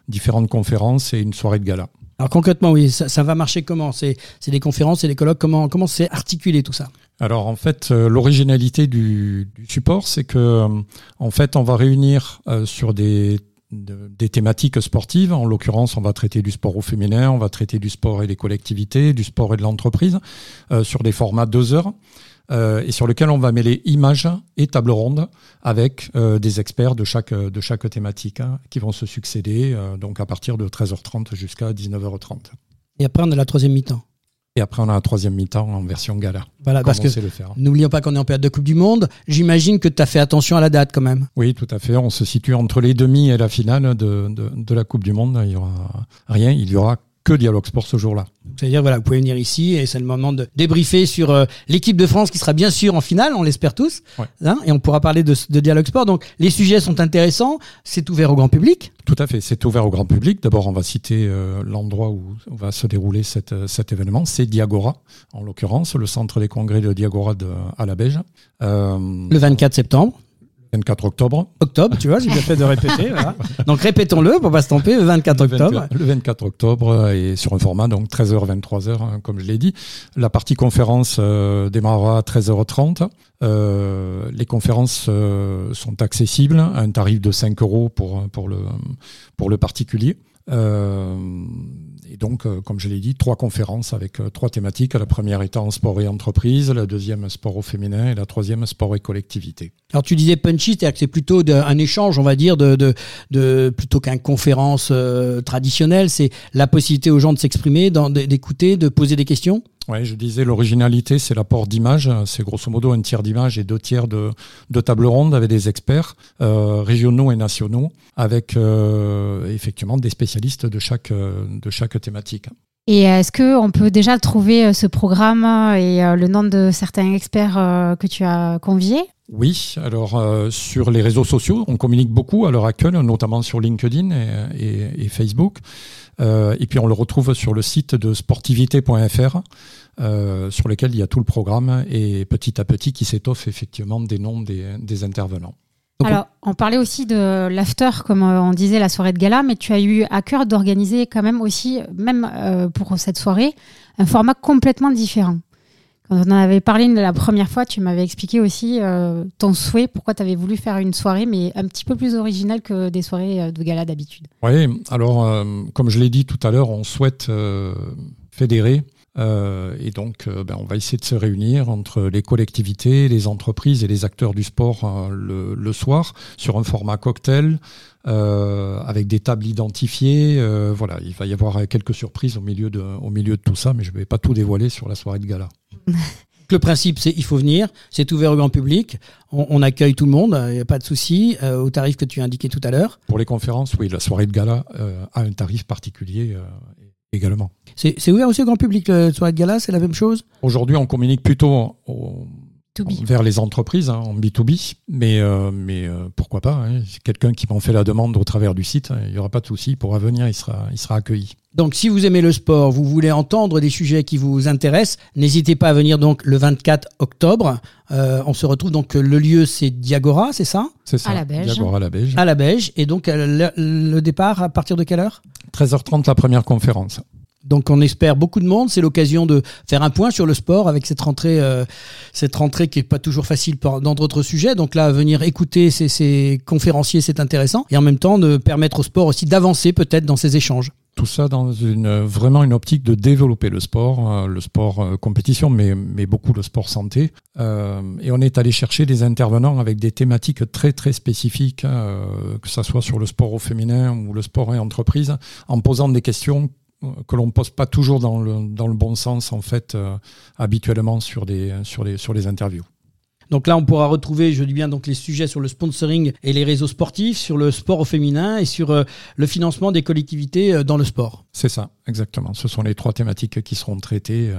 S9: différentes conférences et une soirée de gala.
S2: Alors concrètement, oui, ça, va marcher comment? C'est des conférences, c'est des colloques, comment comment c'est articulé tout ça?
S9: Alors en fait, euh, l'originalité du, support, c'est que euh, en fait, on va réunir euh, sur des, des thématiques sportives. En l'occurrence, on va traiter du sport au féminin, on va traiter du sport et des collectivités, du sport et de l'entreprise, sur des formats deux heures. Et sur lequel on va mêler images et table ronde avec des experts de chaque, de chaque thématique hein, qui vont se succéder donc à partir de 13h30 jusqu'à 19h30.
S2: Et après, on a la troisième mi-temps.
S9: Et après, on a un troisième mi-temps en version gala.
S2: Voilà, parce que n'oublions pas qu'on est en période de Coupe du Monde. J'imagine que tu as fait attention à la date quand même.
S9: Oui, tout à fait. On se situe entre les demi et la finale de, de, de la Coupe du Monde. Il y aura rien. Il y aura que Dialogue Sport ce jour-là.
S2: C'est-à-dire, voilà, vous pouvez venir ici et c'est le moment de débriefer sur euh, l'équipe de France qui sera bien sûr en finale, on l'espère tous. Hein, et on pourra parler de, de, Dialogue Sport. Donc, les sujets sont intéressants. C'est ouvert au grand public.
S9: Tout à fait. C'est ouvert au grand public. D'abord, on va citer euh, l'endroit où va se dérouler cette, euh, cet événement. C'est Diagora, en l'occurrence, le centre des congrès de Diagora de, à la Beige.
S2: le 24 septembre.
S9: 24 octobre.
S2: Octobre, tu vois, j'ai bien fait de répéter. Donc répétons-le pour pas se tromper, le 24 octobre.
S9: Le 24 octobre et sur un format donc 13h 23h hein, comme je l'ai dit. La partie conférence euh, démarrera à 13h30. Euh, les conférences euh, sont accessibles à un tarif de 5 euros pour, pour, le, pour le particulier. Euh, et donc, euh, comme je l'ai dit, trois conférences avec euh, trois thématiques. La première étant sport et entreprise, la deuxième sport au féminin et la troisième sport et collectivité.
S2: Alors tu disais punchy, c'est-à-dire que c'est plutôt un échange, on va dire, de, plutôt qu'une conférence traditionnelle. C'est la possibilité aux gens de s'exprimer, d'écouter, de poser des questions?
S9: Oui, je disais l'originalité, c'est l'apport d'images. C'est grosso modo un tiers d'images et deux tiers de, de table ronde avec des experts euh, régionaux et nationaux, avec euh, effectivement des spécialistes de chaque, de chaque thématique.
S3: Et est-ce qu'on peut déjà trouver euh, ce programme et le nom de certains experts que tu as conviés?
S9: Oui, alors sur les réseaux sociaux, on communique beaucoup à l'heure actuelle, notamment sur LinkedIn et, et Facebook. Euh, et puis on le retrouve sur le site de sportivité.fr. Euh, sur lequel il y a tout le programme et petit à petit qui s'étoffe effectivement des noms des, intervenants.
S3: Alors, on parlait aussi de l'after, comme euh, on disait, la soirée de gala, mais tu as eu à cœur d'organiser quand même aussi, même pour cette soirée, un format complètement différent. Quand on en avait parlé la première fois, tu m'avais expliqué aussi euh, ton souhait, pourquoi tu avais voulu faire une soirée, mais un petit peu plus originale que des soirées euh, de gala d'habitude.
S9: Oui, alors euh, comme je l'ai dit tout à l'heure, on souhaite fédérer et donc, ben, on va essayer de se réunir entre les collectivités, les entreprises et les acteurs du sport le, soir sur un format cocktail. avec des tables identifiées, voilà, il va y avoir quelques surprises au milieu de tout ça, mais je ne vais pas tout dévoiler sur la soirée de gala.
S2: Le principe, c'est il faut venir, c'est ouvert au grand public, on, accueille tout le monde, il n'y a pas de souci, euh, au tarif que tu as indiqué tout à l'heure.
S9: Pour les conférences, oui, la soirée de gala euh, a un tarif particulier euh, également.
S2: C'est ouvert aussi au grand public, la soirée de gala, c'est la même chose?
S9: Aujourd'hui, on communique plutôt vers les entreprises hein, en B2B, mais, euh, mais euh, pourquoi pas hein, Quelqu'un qui m'en fait la demande au travers du site, il n'y aura pas de souci, il pourra venir, il sera, il sera accueilli.
S2: Donc si vous aimez le sport, vous voulez entendre des sujets qui vous intéressent, n'hésitez pas à venir donc le 24 octobre. Euh, on se retrouve donc, le lieu c'est Diagora, c'est ça?
S9: C'est ça,
S3: à la Beige.
S9: Diagora à la Beige.
S2: À la Beige, et donc le départ à partir de quelle heure?
S9: 13h30 la première conférence.
S2: Donc on espère beaucoup de monde. C'est l'occasion de faire un point sur le sport avec cette rentrée, euh, cette rentrée qui est pas toujours facile dans d'autres sujets. Donc là, venir écouter ces, conférenciers, c'est intéressant. Et en même temps, de permettre au sport aussi d'avancer peut-être dans ces échanges.
S9: Tout ça dans une vraiment une optique de développer le sport, euh, le sport euh, compétition, mais, mais beaucoup le sport santé. et on est allé chercher des intervenants avec des thématiques très très spécifiques, que ce soit sur le sport au féminin ou le sport et entreprise, en posant des questions que l'on ne pose pas toujours dans le, dans le bon sens en fait euh, habituellement sur, des, sur, les, sur les interviews.
S2: Donc là, on pourra retrouver, je dis bien, donc les sujets sur le sponsoring et les réseaux sportifs, sur le sport au féminin et sur euh, le financement des collectivités euh, dans le sport.
S9: C'est ça, exactement. Ce sont les trois thématiques qui seront traitées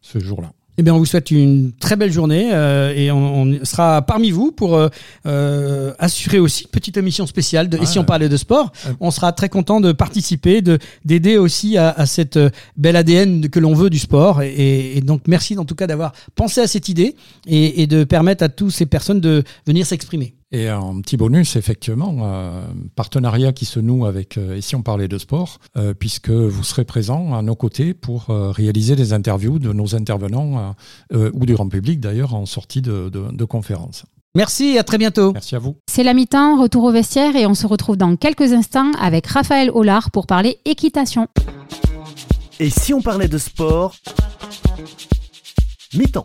S9: ce jour-là.
S2: Eh bien, on vous souhaite une très belle journée euh, et on, sera parmi vous pour euh, euh, assurer aussi une petite émission spéciale. De, et si on parlait de sport, on sera très content de participer, de d'aider aussi à, cette belle ADN que l'on veut du sport. Et, donc, merci en tout cas d'avoir pensé à cette idée et, et de permettre à toutes ces personnes de venir s'exprimer.
S9: Et un petit bonus, effectivement, euh, partenariat qui se noue avec, euh, et si on parlait de sport, euh, puisque vous serez présent à nos côtés pour réaliser des interviews de nos intervenants ou du grand public d'ailleurs en sortie de, de, conférence.
S2: Merci, à très bientôt.
S9: Merci à vous.
S3: C'est la mi-temps, retour au vestiaire et on se retrouve dans quelques instants avec Raphaël Hollard pour parler équitation.
S1: Et si on parlait de sport? Mi-temps.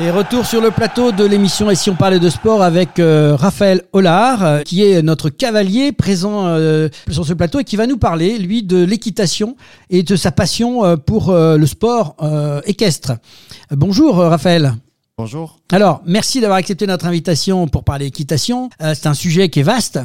S2: Et retour sur le plateau de l'émission Et si on parlait de sport avec euh, Raphaël Hollard, euh, qui est notre cavalier présent euh, sur ce plateau et qui va nous parler, lui, de l'équitation et de sa passion pour le sport équestre. Bonjour Raphaël.
S10: Bonjour.
S2: Alors, merci d'avoir accepté notre invitation pour parler équitation. c'est un sujet qui est vaste.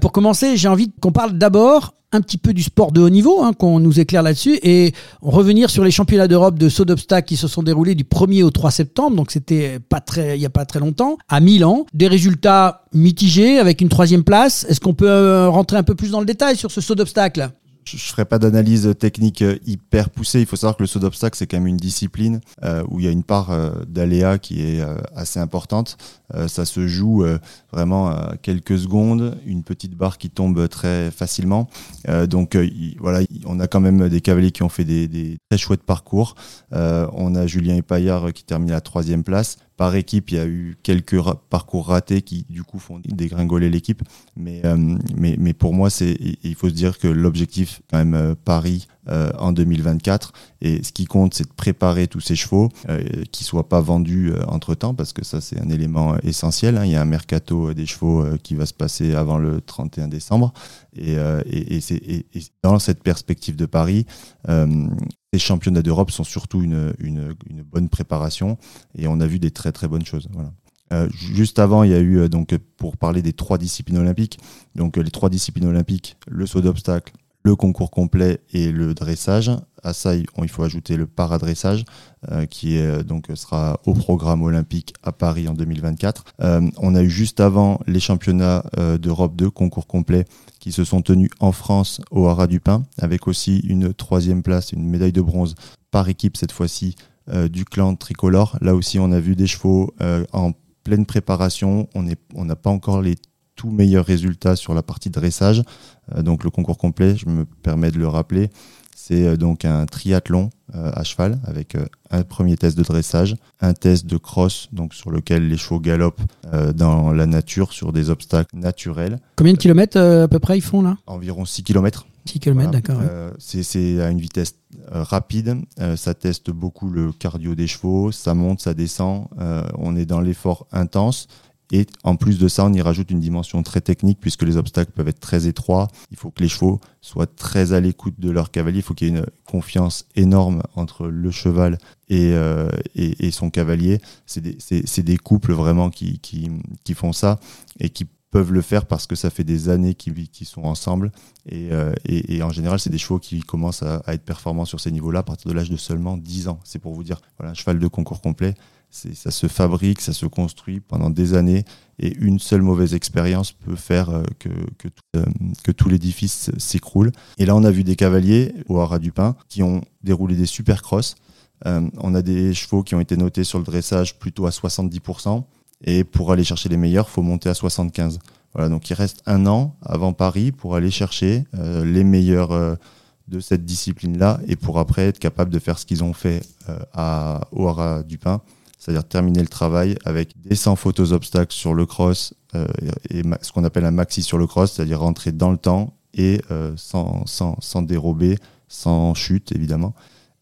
S2: pour commencer, j'ai envie qu'on parle d'abord un petit peu du sport de haut niveau, hein, qu'on nous éclaire là-dessus, et revenir sur les championnats d'Europe de saut d'obstacles qui se sont déroulés du 1er au 3 septembre, donc c'était pas très, il y a pas très longtemps, à Milan. Des résultats mitigés avec une troisième place. Est-ce qu'on peut euh, rentrer un peu plus dans le détail sur ce saut d'obstacles?
S10: Je ne ferai pas d'analyse technique euh, hyper poussée. Il faut savoir que le saut d'obstacle, c'est quand même une discipline euh, où il y a une part euh, d'aléa qui est assez importante. ça se joue vraiment à quelques secondes, une petite barre qui tombe très facilement. donc voilà, on a quand même des cavaliers qui ont fait des, très chouettes parcours. on a Julien Epaillard qui termine à la troisième place par équipe, il y a eu quelques parcours ratés qui du coup font dégringoler l'équipe. Mais, pour moi, il faut se dire que l'objectif quand même Paris en 2024. Et ce qui compte, c'est de préparer tous ces chevaux, qui soient pas vendus entre temps, parce que ça, c'est un élément essentiel. Hein. Il y a un mercato des chevaux qui va se passer avant le 31 décembre. Et, et, et, dans cette perspective de Paris, les championnats d'Europe sont surtout une, une, bonne préparation et on a vu des très très bonnes choses. Voilà. Euh, juste avant, il y a eu, euh, donc, pour parler des trois disciplines olympiques, donc euh, les trois disciplines olympiques, le saut d'obstacle, le concours complet et le dressage. À ça, il faut ajouter le paradressage, euh, qui est, donc sera au programme olympique à Paris en 2024. Euh, on a eu juste avant les championnats d'Europe de concours complet qui se sont tenus en France au Haras du Pin, avec aussi une troisième place, une médaille de bronze par équipe cette fois-ci du clan tricolore. Là aussi, on a vu des chevaux en pleine préparation. On n'a pas encore les tout meilleurs résultats sur la partie dressage. Euh, donc le concours complet, je me permets de le rappeler, c'est euh, donc un triathlon euh, à cheval avec un premier test de dressage, un test de cross, donc sur lequel les chevaux galopent dans la nature sur des obstacles naturels.
S2: Combien de kilomètres à peu près ils font là?
S10: Environ 6 kilomètres.
S2: 6 km, d'accord.
S10: c'est à une vitesse rapide, ça teste beaucoup le cardio des chevaux, ça monte, ça descend, on est dans l'effort intense. Et en plus de ça, on y rajoute une dimension très technique puisque les obstacles peuvent être très étroits. Il faut que les chevaux soient très à l'écoute de leur cavalier. Il faut qu'il y ait une confiance énorme entre le cheval et, euh, son cavalier. C'est des, couples vraiment qui, font ça et qui peuvent le faire parce que ça fait des années qu'ils sont ensemble. Euh, et, et, en général, c'est des chevaux qui commencent à, à être performants sur ces niveaux-là à partir de l'âge de seulement 10 ans. C'est pour vous dire, voilà, un cheval de concours complet, ça se fabrique, ça se construit pendant des années et une seule mauvaise expérience peut faire euh, que, que, euh, tout l'édifice s'écroule. Et là, on a vu des cavaliers au Haras du Pin qui ont déroulé des super crosses. Euh, on a des chevaux qui ont été notés sur le dressage plutôt à 70%. Et pour aller chercher les meilleurs, faut monter à 75. Voilà, donc il reste un an avant Paris pour aller chercher les meilleurs de cette discipline-là et pour après être capable de faire ce qu'ils ont fait à, au Haras du Pin c'est-à-dire terminer le travail avec des 100 photos obstacles sur le cross euh, et ce qu'on appelle un maxi sur le cross, c'est-à-dire rentrer dans le temps et euh, sans, sans, sans, dérober, sans chute évidemment,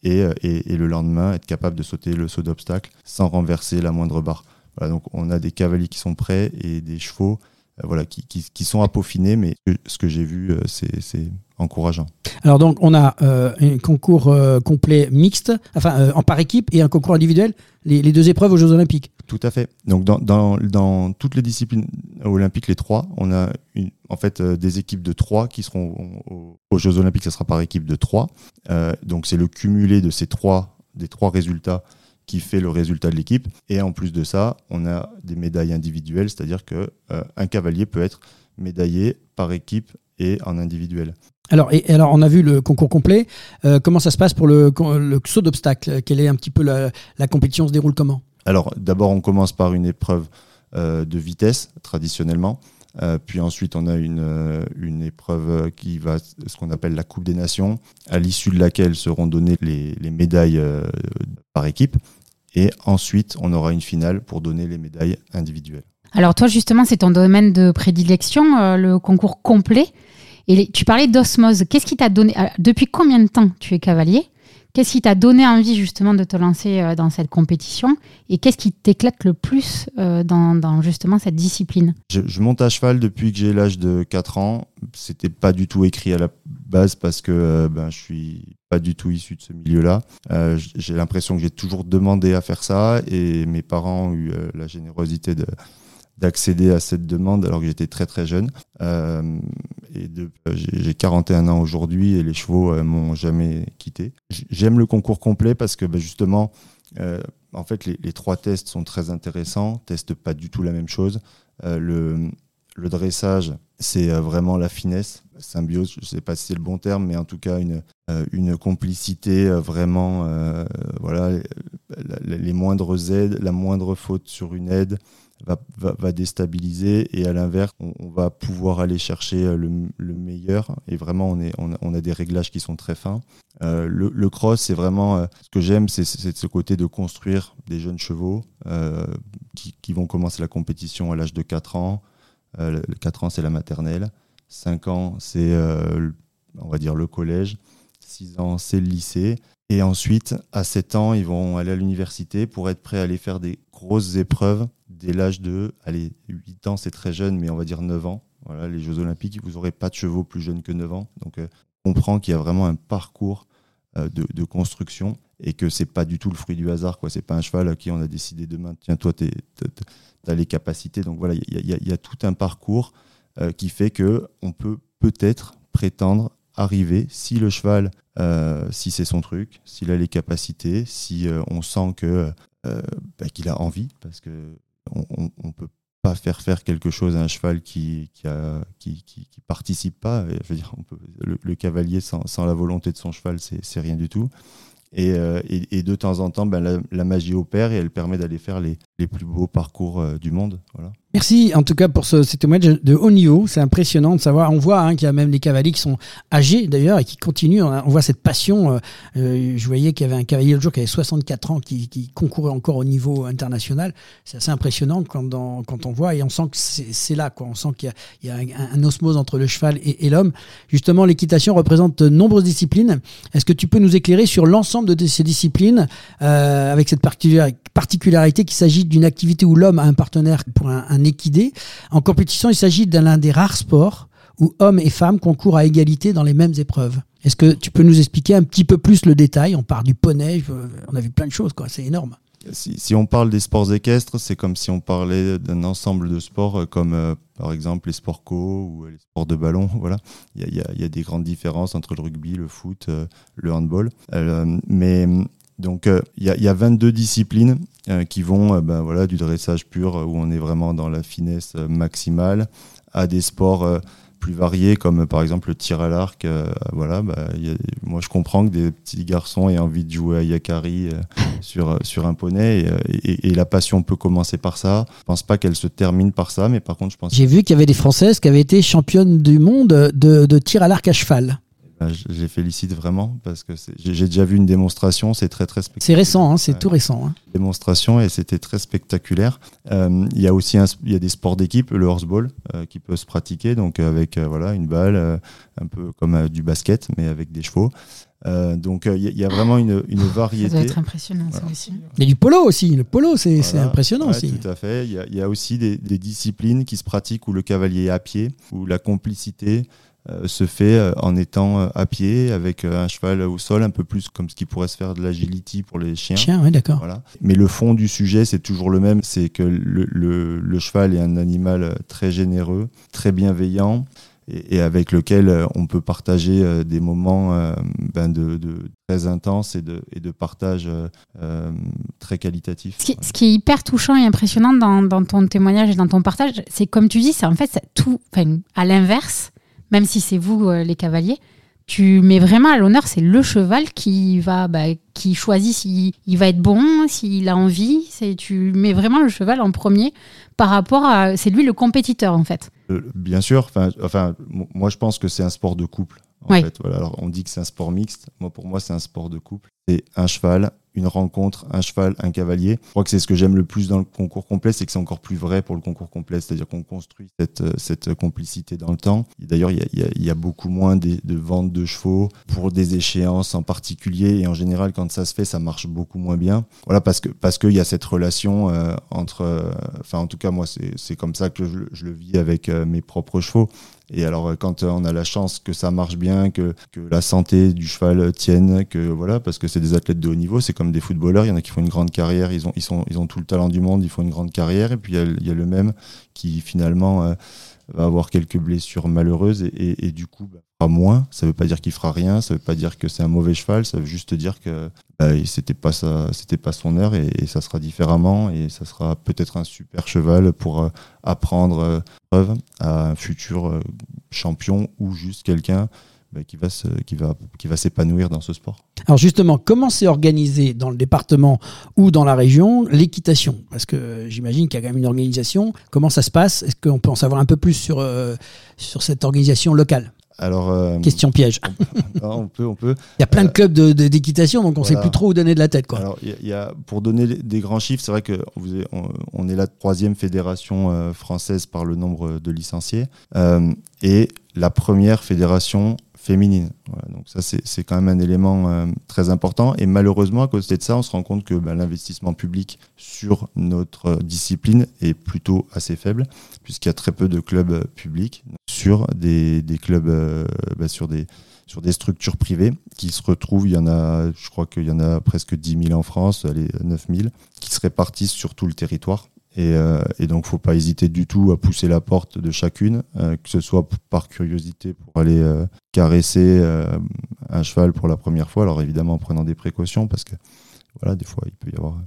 S10: et, euh, et, et, le lendemain être capable de sauter le saut d'obstacle sans renverser la moindre barre. Donc on a des cavaliers qui sont prêts et des chevaux voilà, qui, qui, qui, sont à peaufiner, mais ce que j'ai vu, c'est encourageant.
S2: Alors donc on a euh, un concours euh, complet mixte, enfin euh, en par équipe et un concours individuel, les, les, deux épreuves aux Jeux Olympiques.
S10: Tout à fait. Donc dans, dans, dans toutes les disciplines olympiques, les trois, on a une, en fait des équipes de trois qui seront aux, Jeux Olympiques, ça sera par équipe de trois. donc c'est le cumulé de ces trois des trois résultats qui fait le résultat de l'équipe. Et en plus de ça, on a des médailles individuelles, c'est-à-dire que un cavalier peut être médaillé par équipe et en individuel.
S2: Alors, et, alors, on a vu le concours complet. Euh, comment ça se passe pour le, le saut d'obstacle? Quelle est un petit peu la, la compétition se déroule comment?
S10: Alors, d'abord, on commence par une épreuve euh, de vitesse, traditionnellement. Euh, puis ensuite, on a une, euh, une épreuve qui va, ce qu'on appelle la Coupe des Nations, à l'issue de laquelle seront données les, les médailles euh, par équipe. Et ensuite, on aura une finale pour donner les médailles individuelles.
S3: Alors toi, justement, c'est ton domaine de prédilection, le concours complet. Et tu parlais d'osmose. Qu'est-ce qui t'a donné euh, Depuis combien de temps tu es cavalier? Qu'est-ce qui t'a donné envie justement de te lancer euh, dans cette compétition? Et qu'est-ce qui t'éclate le plus euh, dans, justement cette discipline?
S10: Je, monte à cheval depuis que j'ai l'âge de 4 ans. C'était pas du tout écrit à la base parce que ben, je suis pas du tout issu de ce milieu-là. j'ai l'impression que j'ai toujours demandé à faire ça et mes parents ont eu la générosité de d'accéder à cette demande alors que j'étais très très jeune. Euh, et j'ai 41 ans aujourd'hui et les chevaux euh, m'ont jamais quitté. J'aime le concours complet parce que bah, justement, euh, en fait, les, trois tests sont très intéressants, testent pas du tout la même chose. Euh, le, le dressage, c'est euh, vraiment la finesse, symbiose, je ne sais pas si c'est le bon terme, mais en tout cas une, euh, une complicité vraiment, voilà, les moindres aides, la moindre faute sur une aide, va, va, déstabiliser et à l'inverse, on, va pouvoir aller chercher euh, le, le, meilleur et vraiment on, est, on, a, des réglages qui sont très fins. Euh, le, cross, c'est vraiment euh, ce que j'aime, c'est ce côté de construire des jeunes chevaux euh, qui, qui, vont commencer la compétition à l'âge de 4 ans. Euh, 4 ans, c'est la maternelle. 5 ans, c'est on va dire le collège. 6 ans, c'est le lycée. Et ensuite, à 7 ans, ils vont aller à l'université pour être prêts à aller faire des grosses épreuves dès l'âge de, allez, 8 ans, c'est très jeune, mais on va dire 9 ans. Voilà, les Jeux Olympiques, vous n'aurez pas de chevaux plus jeunes que 9 ans. Donc, euh, on comprend qu'il y a vraiment un parcours euh, de, construction et que c'est pas du tout le fruit du hasard. Ce n'est pas un cheval à qui on a décidé demain, tiens, toi, tu as les capacités. Donc voilà, il y, a tout un parcours euh, qui fait que on peut peut-être prétendre arriver si le cheval, euh, si c'est son truc, s'il a les capacités, si on sent que bah, qu'il a envie, parce que on, on peut pas faire faire quelque chose à un cheval qui qui, qui, participe pas. Je veux dire, le, cavalier sans, la volonté de son cheval, c'est rien du tout. Et, euh, et, de temps en temps, ben, la, magie opère et elle permet d'aller faire les, les, plus beaux parcours euh, du monde. Voilà.
S2: Merci en tout cas pour ce, témoignage de haut niveau. C'est impressionnant de savoir. On voit hein, qu'il y a même des cavaliers qui sont âgés d'ailleurs et qui continuent. On, voit cette passion. Euh, euh, je voyais qu'il y avait un cavalier l'autre jour qui avait 64 ans qui, qui concourait encore au niveau international. C'est assez impressionnant quand, quand on voit et on sent que c'est là. Quoi. On sent qu'il y a, y a un, osmose entre le cheval et, l'homme. Justement, l'équitation représente de nombreuses disciplines. Est-ce que tu peux nous éclairer sur l'ensemble de ces disciplines avec cette particularité qu'il s'agit d'une activité où l'homme a un partenaire pour un équidé. En compétition, il s'agit d'un des rares sports où hommes et femmes concourent à égalité dans les mêmes épreuves. Est-ce que tu peux nous expliquer un petit peu plus le détail? On part du poney, on a vu plein de choses, quoi. c'est énorme.
S10: Si, on parle des sports équestres, c'est comme si on parlait d'un ensemble de sports euh, comme euh, par exemple les sports co ou les sports de ballon. Voilà, il y, a, des grandes différences entre le rugby, le foot, euh, le handball. mais donc il y, a 22 disciplines euh, qui vont euh, ben, voilà, du dressage pur où on est vraiment dans la finesse euh, maximale à des sports plus variés comme par exemple le tir à l'arc. voilà, bah, moi je comprends que des petits garçons aient envie de jouer à Yakari sur, sur un poney et, la passion peut commencer par ça. Je pense pas qu'elle se termine par ça, mais par contre je pense.
S2: J'ai vu qu'il y avait des Françaises qui avaient été championnes du monde de, de tir à l'arc à cheval.
S10: Bah, je les félicite vraiment parce que j'ai déjà vu une démonstration, c'est très très spectaculaire.
S2: C'est récent, hein, c'est tout récent. Hein.
S10: Démonstration et c'était très spectaculaire. Euh, il y a aussi il y a des sports d'équipe, le horseball, euh, qui peut se pratiquer donc avec euh, voilà une balle, un peu comme du basket mais avec des chevaux. donc il y, a vraiment une, une variété. Ça
S3: doit être impressionnant ça aussi.
S2: Il y a du polo aussi. Le polo c'est impressionnant aussi.
S10: Tout à fait. Il y, y, a aussi des, des disciplines qui se pratiquent où le cavalier est à pied, où la complicité euh, se fait euh, en étant euh, à pied avec un cheval au sol, un peu plus comme ce qui pourrait se faire de l'agility pour les chiens.
S2: Chiens, oui, d'accord.
S10: Voilà. Mais le fond du sujet, c'est toujours le même, c'est que le, le, cheval est un animal très généreux, très bienveillant, et, avec lequel on peut partager des moments ben de, de, très intenses et de, et de partage très.
S3: Ce qui, ce qui, est hyper touchant et impressionnant dans, dans, ton témoignage et dans ton partage, c'est comme tu dis, c'est en fait tout, à l'inverse même si c'est vous euh, les cavaliers, tu mets vraiment à l'honneur, c'est le cheval qui va, bah, qui choisit s'il il va être bon, s'il a envie. C'est, tu mets vraiment le cheval en premier par rapport à, c'est lui le compétiteur en fait.
S10: Euh, bien sûr. Enfin, enfin, moi je pense que c'est un sport de couple. En fait. voilà. Alors on dit que c'est un sport mixte. Moi pour moi c'est un sport de couple. C'est un cheval, une rencontre, un cheval, un cavalier. Je crois que c'est ce que j'aime le plus dans le concours complet, c'est que c'est encore plus vrai pour le concours complet, c'est-à-dire qu'on construit cette, euh, cette complicité dans le temps. D'ailleurs, il y a, beaucoup moins de, ventes de chevaux pour des échéances en particulier, et en général, quand ça se fait, ça marche beaucoup moins bien. Voilà, parce que parce qu'il y a cette relation euh, entre, euh, enfin, en tout cas, moi, c'est comme ça que je, le vis avec mes propres chevaux. Et alors, quand on a la chance que ça marche bien, que, que la santé du cheval tienne, que voilà, parce que c'est des athlètes de haut niveau, c'est comme des footballeurs, il y en a qui font une grande carrière, ils ont, ils ils ont tout le talent du monde, ils font une grande carrière, et puis il y a, le même qui finalement euh, va avoir quelques blessures malheureuses, et, du coup, bah, fera moins. Ça veut pas dire qu'il fera rien, ça veut pas dire que c'est un mauvais cheval, ça veut juste dire que bah, c'était pas c'était pas son heure, et, ça sera différemment, et ça sera peut-être un super cheval pour euh, apprendre euh, à un futur champion ou juste quelqu'un bah, qui va qui va qui va s'épanouir dans ce sport.
S2: Alors justement, comment c'est organisé dans le département ou dans la région l'équitation? Parce que j'imagine qu'il y a quand même une organisation. Comment ça se passe? Est-ce qu'on peut en savoir un peu plus sur euh, sur cette organisation locale?
S10: Alors, euh,
S2: Question piège.
S10: On, peut, on peut.
S2: Il y a plein de clubs d'équitation, donc on ne sait plus trop où donner de la tête. Quoi.
S10: Alors, il y a, pour donner des grands chiffres, c'est vrai qu'on on est la troisième fédération euh, française par le nombre de licenciés. et la première fédération féminine. donc ça, c'est quand même un élément euh, très important. Et malheureusement, à côté de ça, on se rend compte que ben, l'investissement public sur notre discipline est plutôt assez faible, puisqu'il y a très peu de clubs publics sur des, clubs, ben, sur des sur des structures privées qui se retrouvent, il y en a, je crois qu'il y en a presque 10 000 en France, allez, 9 000, qui se répartissent sur tout le territoire. Et, euh, et donc, faut pas hésiter du tout à pousser la porte de chacune, euh, que ce soit par curiosité pour aller euh, caresser euh, un cheval pour la première fois. Alors évidemment, en prenant des précautions, parce que voilà, des fois, il peut y avoir.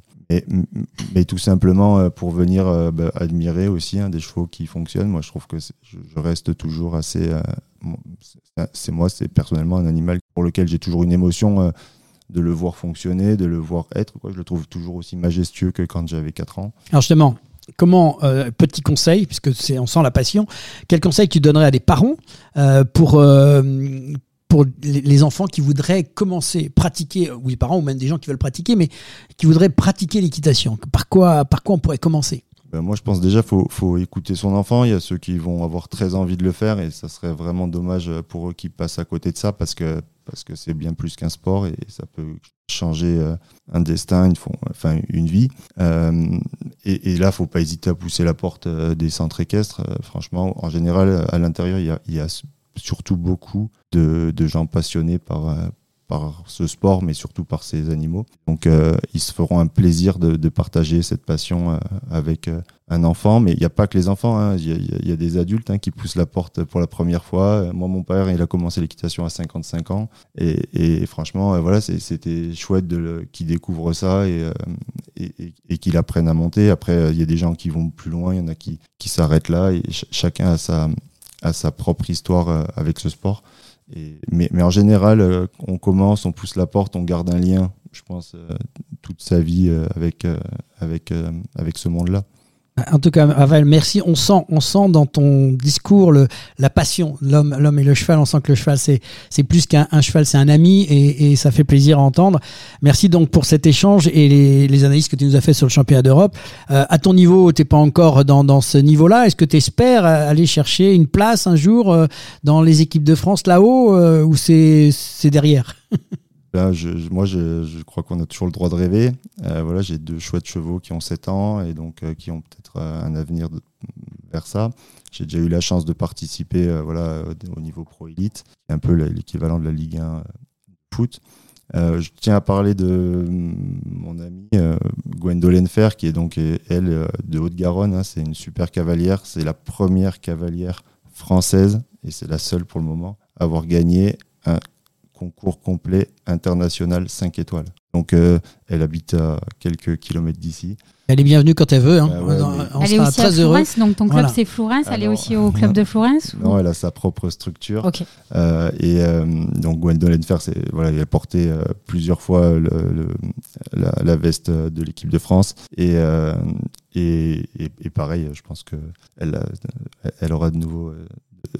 S10: Mais, tout simplement pour venir bah, admirer aussi hein, des chevaux qui fonctionnent. Moi, je trouve que je, reste toujours assez. c'est moi, c'est personnellement un animal pour lequel j'ai toujours une émotion de le voir fonctionner, de le voir être. Quoi. Je le trouve toujours aussi majestueux que quand j'avais 4 ans.
S2: Alors justement, comment, euh, petit conseil, puisque c'est, on sent la passion, quel conseil tu donnerais à des parents euh, pour, euh, pour les enfants qui voudraient commencer, pratiquer, ou les parents, ou même des gens qui veulent pratiquer, mais qui voudraient pratiquer l'équitation? Par quoi, par quoi on pourrait commencer?
S10: Ben, moi, je pense déjà faut faut écouter son enfant. Il y a ceux qui vont avoir très envie de le faire et ça serait vraiment dommage pour eux qui passent à côté de ça parce que parce que c'est bien plus qu'un sport et ça peut changer euh, un destin, une, enfin une vie. Euh, et, là, faut pas hésiter à pousser la porte euh, des centres équestres. franchement, en général, à l'intérieur, il y a, y a, surtout beaucoup de, de gens passionnés par, par ce sport, mais surtout par ces animaux. Donc, euh, ils se feront un plaisir de, partager cette passion euh, avec euh, un enfant. Mais il n'y a pas que les enfants, hein. il y, a des adultes hein, qui poussent la porte pour la première fois. Moi, mon père, il a commencé l'équitation à 55 ans. Et, franchement, voilà, c'était chouette qu'il découvre ça et, qu'il apprenne à monter. Après, il y a des gens qui vont plus loin, il y en a qui, s'arrêtent là. Chacun a sa propre histoire avec ce sport mais, mais, en général, euh, on commence, on pousse la porte, on garde un lien, je pense, euh, toute sa vie euh, avec, avec, avec ce monde-là.
S2: En tout cas, Aval, merci. On sent, on sent dans ton discours le, la passion, l'homme, l'homme et le cheval. On sent que le cheval, c'est, c'est plus qu'un cheval, c'est un ami et, et, ça fait plaisir à entendre. Merci donc pour cet échange et les, les analyses que tu nous as fait sur le championnat d'Europe. Euh, à ton niveau, t'es pas encore dans, dans ce niveau-là. Est-ce que tu espères aller chercher une place un jour euh, dans les équipes de France là-haut euh, ou c'est, c'est derrière?
S10: Là, moi, je, crois qu'on a toujours le droit de rêver. Euh, voilà, j'ai deux chouettes chevaux qui ont 7 ans et donc euh, qui ont peut-être euh, un avenir vers ça. J'ai déjà eu la chance de participer voilà, au niveau pro élite, un peu l'équivalent de la Ligue 1 foot. je tiens à parler de mon amie Gwendolen Fer, qui est donc elle de Haute-Garonne. Hein, c'est une super cavalière. C'est la première cavalière française et c'est la seule pour le moment à avoir gagné un concours complet international 5 étoiles. Donc euh, elle habite à quelques kilomètres d'ici.
S2: Elle est bienvenue quand elle veut. Hein.
S3: elle est aussi à Florence, donc ton club c'est Florence. Elle est aussi au club de Florence
S10: Non, elle a sa propre structure. Euh, et euh, donc Gwendolen Fer, voilà, elle a porté plusieurs fois le, la, la, veste de l'équipe de France. Et, et, et, pareil, je pense qu'elle elle aura de nouveau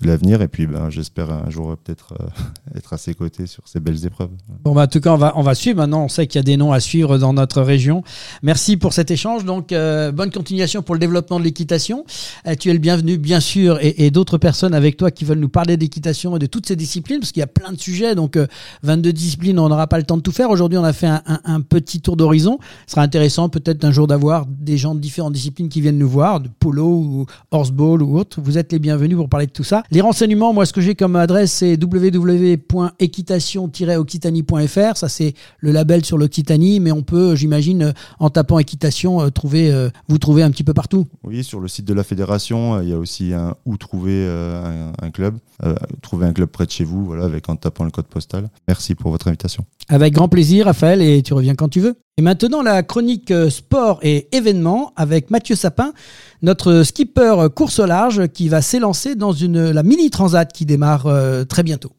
S10: l'avenir et puis ben, j'espère un jour peut-être euh, être à ses côtés sur ces belles épreuves.
S2: Bon bah, en tout cas on va on va suivre maintenant on sait qu'il y a des noms à suivre dans notre région. Merci pour cet échange donc euh, bonne continuation pour le développement de l'équitation. Euh, tu es le bienvenu bien sûr et, et d'autres personnes avec toi qui veulent nous parler d'équitation et de toutes ces disciplines parce qu'il y a plein de sujets donc 22 disciplines on n'aura pas le temps de tout faire. Aujourd'hui on a fait un, un, un petit tour d'horizon. Ce sera intéressant peut-être un jour d'avoir des gens de différentes disciplines qui viennent nous voir de polo ou horseball ou autre. Vous êtes les bienvenus pour parler de tout ça. Les renseignements, moi, ce que j'ai comme adresse, c'est www.équitation-occitanie.fr. Ça, c'est le label sur l'Occitanie, mais on peut, j'imagine, en tapant équitation, euh, trouver, euh, vous trouver un petit peu partout.
S10: Oui, sur le site de la fédération, euh, il y a aussi un où trouver un, club, trouver un club près de chez vous, voilà, avec en tapant le code postal. Merci pour votre invitation.
S2: Avec grand plaisir, Raphaël, et tu reviens quand tu veux. Et maintenant, la chronique sport et événements avec Mathieu Sapin, notre skipper course au large qui va s'élancer dans la mini transat qui démarre euh, très bientôt.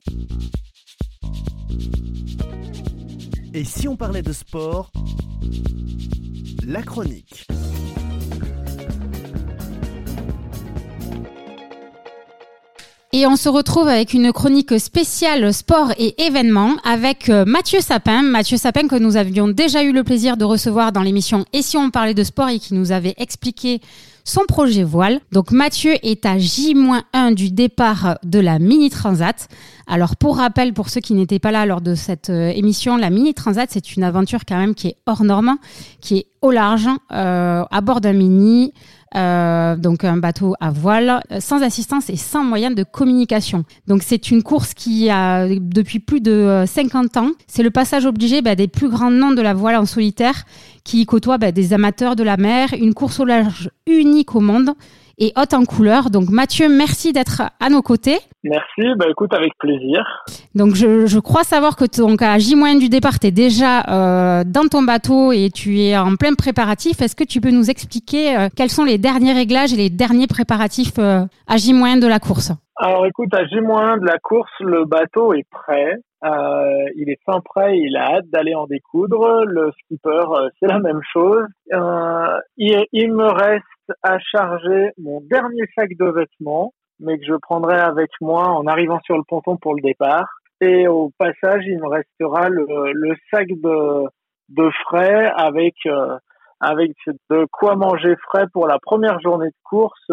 S1: Et si on parlait de sport, la chronique.
S3: Et on se retrouve avec une chronique spéciale sport et événements avec euh, Mathieu Sapin. Mathieu Sapin que nous avions déjà eu le plaisir de recevoir dans l'émission Et si on parlait de sport et qui nous avait expliqué son projet voile. Donc Mathieu est à J-1 du départ de la Mini Transat. Alors pour rappel, pour ceux qui n'étaient pas là lors de cette euh, émission, la Mini Transat, c'est une aventure quand même qui est hors norme, qui est au large, euh, à bord d'un mini, euh, donc un bateau à voile, sans assistance et sans moyen de communication. Donc c'est une course qui a depuis plus de 50 ans. C'est le passage obligé bah, des plus grands noms de la voile en solitaire qui côtoient bah, des amateurs de la mer, une course au large unique au monde et haute en couleur. Donc Mathieu, merci d'être à nos côtés.
S11: Merci, bah écoute, avec plaisir.
S3: Donc je, je crois savoir que donc à J- du départ, tu es déjà euh, dans ton bateau et tu es en plein préparatif. Est-ce que tu peux nous expliquer euh, quels sont les derniers réglages et les derniers préparatifs euh, à J- de la course?
S11: Alors écoute, à J- de la course, le bateau est prêt. Euh, il est fin prêt, il a hâte d'aller en découdre. Le skipper, c'est la même chose. Euh, il, il, me reste à charger mon dernier sac de vêtements, mais que je prendrai avec moi en arrivant sur le ponton pour le départ. Et au passage, il me restera le, sac de, frais avec euh, avec de quoi manger frais pour la première journée de course.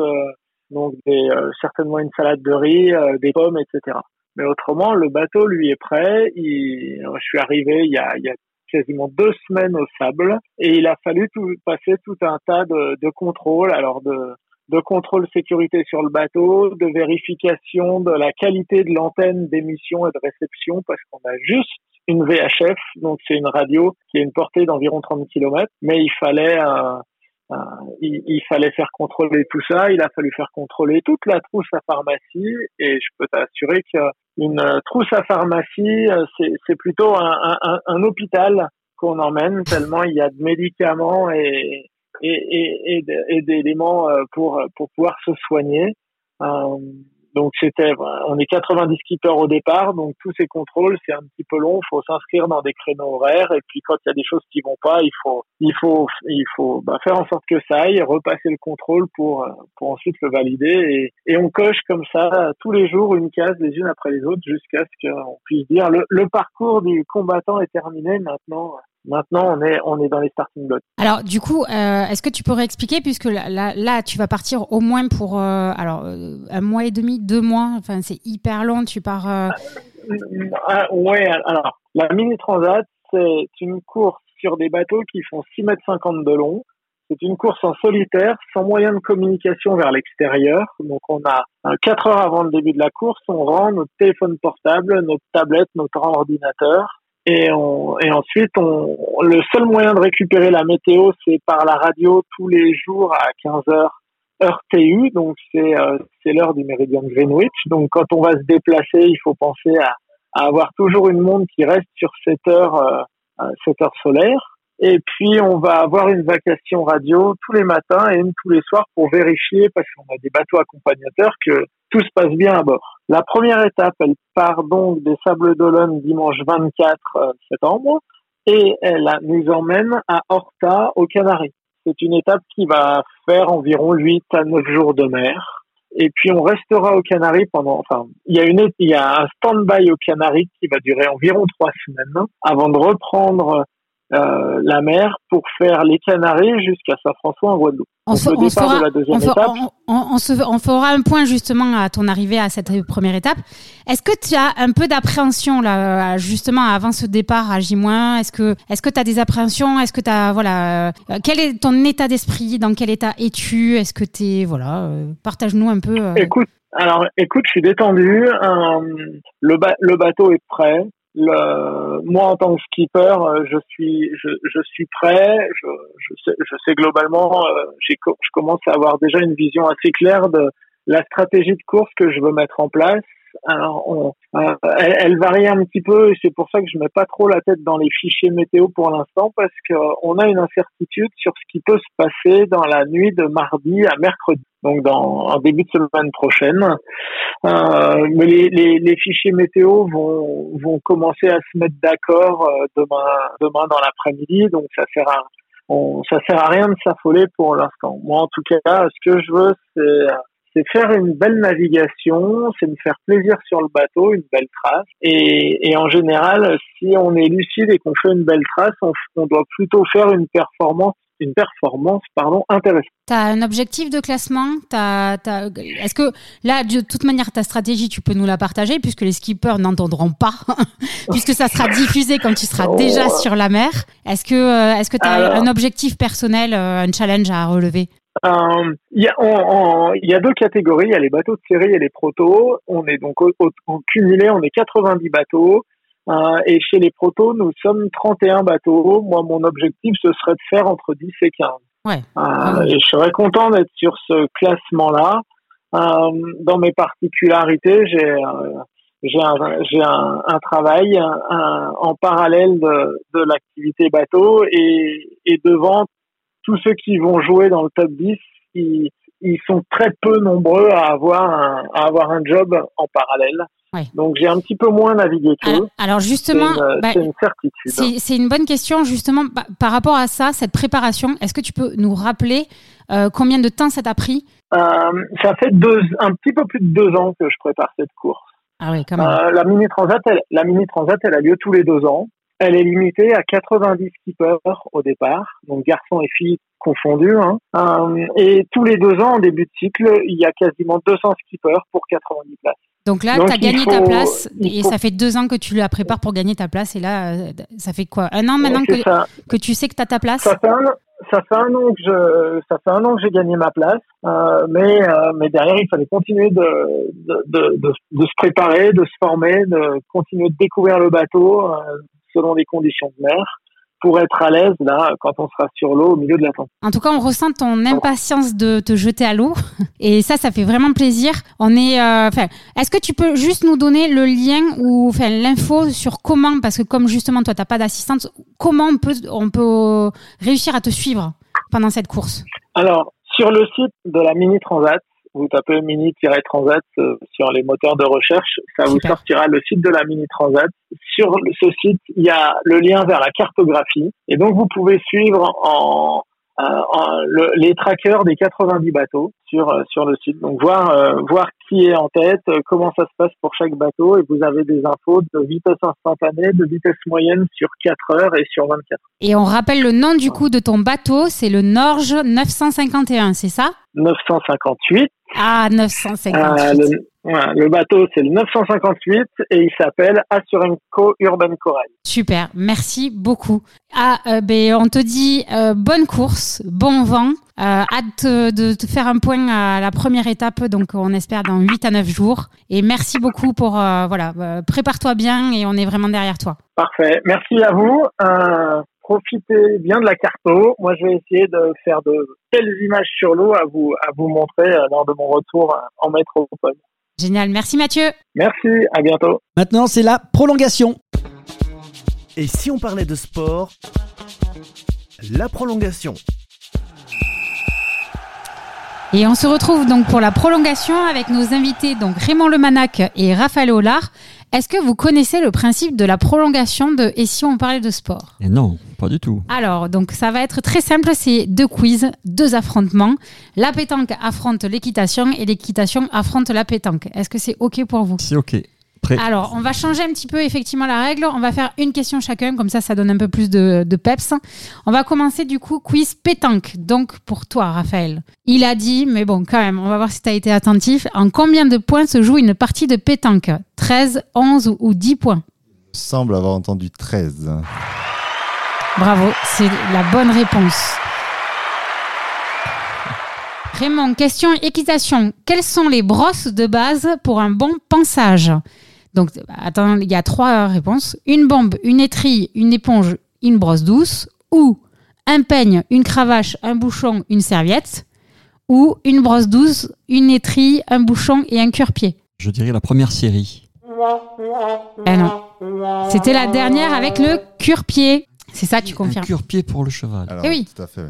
S11: donc des, certainement une salade de riz, des pommes, etc. Mais autrement, le bateau, lui, est prêt. Je suis arrivé il y a quasiment deux semaines au sable. Et il a fallu passer tout un tas de, contrôles. Alors, de, de contrôle sécurité sur le bateau, de vérification de la qualité de l'antenne d'émission et de réception parce qu'on a juste une VHF, donc c'est une radio qui a une portée d'environ 30 km, mais il fallait il, il, fallait faire contrôler tout ça, il a fallu faire contrôler toute la trousse à pharmacie et je peux t'assurer qu'une trousse à pharmacie, euh, c'est plutôt un, hôpital qu'on emmène tellement il y a de médicaments et, et, et, et d'éléments euh, pour, pour pouvoir se soigner. Euh, donc c'était, on est 90 skippers au départ, donc tous ces contrôles c'est un petit peu long. Faut s'inscrire dans des créneaux horaires et puis quand il y a des choses qui vont pas, il faut, il faut, il faut bah, faire en sorte que ça aille, repasser le contrôle pour pour ensuite le valider et, et on coche comme ça tous les jours une case les unes après les autres jusqu'à ce qu'on puisse dire le, le parcours du combattant est terminé maintenant. Maintenant, on est, on est dans les starting blocks.
S3: Alors, du coup, euh, est-ce que tu pourrais expliquer, puisque là, là, tu vas partir au moins pour euh, alors, euh, un mois et demi, deux mois, enfin, c'est hyper long, tu pars.
S11: Ah, ouais, alors, la Mini Transat, c'est une course sur des bateaux qui font 6 mètres 50 de long. C'est une course en solitaire, sans moyen de communication vers l'extérieur. Donc, on a quatre heures avant le début de la course, on rend notre téléphone portable, notre tablette, notre ordinateur et, ensuite, on, le seul moyen de récupérer la météo, c'est par la radio tous les jours à 15 heures heure TU, donc c'est euh, c'est l'heure du méridien de Greenwich. Donc quand on va se déplacer, il faut penser à, avoir toujours une montre qui reste sur cette heure euh, cette heure solaire. Et puis on va avoir une vacation radio tous les matins et une tous les soirs pour vérifier, parce qu'on a des bateaux accompagnateurs, que tout se passe bien à bord. La première étape, elle part donc des Sables d'Olonne dimanche 24 septembre et elle nous emmène à Horta, aux Canaries. C'est une étape qui va faire environ 8 à 9 jours de mer. Et puis on restera aux Canaries pendant, enfin, il y a il y a un stand-by aux Canaries qui va durer environ trois semaines avant de reprendre euh, la mer pour faire les Canaries jusqu'à Saint-François en Guadeloupe.
S3: On,
S11: Donc, le départ
S3: fera,
S11: de la deuxième
S3: on,
S11: étape.
S3: on, on, se, on fera un point justement à ton arrivée à cette première étape. Est-ce que tu as un peu d'appréhension là, justement avant ce départ à J-? Est-ce que est-ce que tu as des appréhensions? Est-ce que tu as voilà euh, quel est ton état d'esprit? Dans quel état es-tu? Est-ce que tu es voilà euh, partage-nous un peu. euh.
S11: Écoute, alors écoute, je suis détendu. Euh, le, ba- le bateau est prêt. Le, moi, en tant que skipper, euh, je suis, je, je suis prêt. Je, je, sais, je sais globalement, euh, j'ai, je commence à avoir déjà une vision assez claire de la stratégie de course que je veux mettre en place. Alors, on, euh, elle, varie un petit peu et c'est pour ça que je mets pas trop la tête dans les fichiers météo pour l'instant parce que euh, a une incertitude sur ce qui peut se passer dans la nuit de mardi à mercredi, donc dans en début de semaine prochaine. Euh, mais les, les, les fichiers météo vont, vont commencer à se mettre d'accord euh, demain, demain dans l'après-midi, donc ça sert à on, ça sert à rien de s'affoler pour l'instant. Moi, en tout cas, ce que je veux, c'est c'est faire une belle navigation, c'est me faire plaisir sur le bateau, une belle trace. Et, et en général, si on est lucide et qu'on fait une belle trace, on, on doit plutôt faire une performance une performance pardon intéressante.
S3: Tu as un objectif de classement? Est-ce que là, de toute manière, ta stratégie, tu peux nous la partager puisque les skippers n'entendront pas, puisque ça sera diffusé quand tu seras oh. déjà sur la mer. Est-ce que tu as un objectif personnel, euh, un challenge à relever?
S11: Euh, il y, a, y a deux catégories, il y a les bateaux de série et les protos. On est donc en cumulé, on est 90 bateaux. Euh, et chez les protos, nous sommes 31 bateaux. Moi, mon objectif, ce serait de faire entre 10 et 15.
S3: Ouais.
S11: Euh, et je serais content d'être sur ce classement-là. Euh, dans mes particularités, j'ai j'ai un, un, un travail un, en parallèle de, de l'activité bateau et, et devant tous ceux qui vont jouer dans le top 10, ils, ils sont très peu nombreux à avoir un, à avoir un job en parallèle. Donc j'ai un petit peu moins navigué
S3: qu'eux. Alors, justement,
S11: bah, c'est une, certitude.
S3: C'est une bonne question justement bah, par rapport à ça, cette préparation. Est-ce que tu peux nous rappeler euh, combien de temps ça t'a pris?
S11: Euh, Ça fait deux, un petit peu plus de deux ans que je prépare cette course.
S3: Ah oui, quand même.
S11: Euh, la mini transat, elle, la mini transat, elle a lieu tous les deux ans. Elle est limitée à 90 skippers au départ, donc garçons et filles confondus. Hein. Euh, et tous les deux ans, en début de cycle, il y a quasiment 200 skippers pour 90 places.
S3: Donc là, tu as gagné ta place et ça fait deux ans que tu la prépares pour gagner ta place. Et là, euh, ça fait quoi? Un an maintenant que, que, tu sais que tu as ta place?
S11: Ça fait, un, ça fait un an que je, ça fait un an que j'ai gagné ma place, euh, mais mais derrière il fallait continuer de de, de, de se préparer, de se former, de continuer de découvrir le bateau, selon les conditions de mer pour être à l'aise là quand on sera sur l'eau au milieu de la tempête.
S3: En tout cas, on ressent ton impatience de te jeter à l'eau et ça, ça fait vraiment plaisir. On est, euh, est-ce que tu peux juste nous donner le lien ou enfin l'info sur comment, parce que comme justement toi t'as pas d'assistante, comment on peut on peut réussir à te suivre pendant cette course?
S11: Alors sur le site de la Mini Transat, vous tapez mini-transat euh, sur les moteurs de recherche, ça vous sortira le site de la mini transat. Sur ce site, il y a le lien vers la cartographie et donc vous pouvez suivre en, euh, les trackers des 90 bateaux sur euh, sur le site. Donc voir euh, voir qui est en tête, comment ça se passe pour chaque bateau et vous avez des infos de vitesse instantanée, de vitesse moyenne sur 4 heures et sur 24.
S3: Et on rappelle le nom du coup de ton bateau, c'est le Norge 951, c'est ça?
S11: 958.
S3: Ah 958.
S11: le bateau, c'est le 958 et il s'appelle Assurenco Urban Corail.
S3: Super, merci beaucoup. Ah, euh, ben, on te dit euh, bonne course, bon vent. Euh, hâte de te faire un point à la première étape, donc on espère dans 8 à 9 jours. Et merci beaucoup pour, voilà, prépare-toi bien et on est vraiment derrière toi.
S11: Parfait, merci à vous. Profitez bien de la carto. Moi, je vais essayer de faire de belles images sur l'eau à vous, à vous montrer lors de mon retour en métropole.
S3: Génial, merci Mathieu.
S11: Merci, à bientôt.
S2: Maintenant, c'est la prolongation.
S1: Et si on parlait de sport, la prolongation.
S3: Et on se retrouve donc pour la prolongation avec nos invités donc Raymond Lemanac et Raphaël Hollard. Est-ce que vous connaissez le principe de la prolongation de Et si on parlait de sport?
S8: Et Non, pas du tout.
S3: Alors, donc ça va être très simple, c'est deux quiz, deux affrontements. La pétanque affronte l'équitation et l'équitation affronte la pétanque. Est-ce que c'est OK pour vous?
S8: C'est OK.
S3: Alors, on va changer un petit peu effectivement la règle. On va faire une question chacun, comme ça, ça donne un peu plus de, peps. On va commencer du coup quiz pétanque. Donc, pour toi, Raphaël, il a dit, mais bon, quand même, on va voir si tu as été attentif. En combien de points se joue une partie de pétanque? 13, 11 ou 10 points?
S10: Semble avoir entendu 13.
S3: Bravo, c'est la bonne réponse. Raymond, question équitation. Quelles sont les brosses de base pour un bon pensage? Donc, attends, il y a trois réponses. Une bombe, une étrille, une éponge, une brosse douce. Ou un peigne, une cravache, un bouchon, une serviette. Ou une brosse douce, une étrille, un bouchon et un cure-pied.
S8: Je dirais la première série.
S3: Eh non. C'était la dernière avec le cure-pied. C'est ça, tu confirmes. Un
S8: cure-pied pour le cheval.
S10: Alors, eh oui. Tout à fait.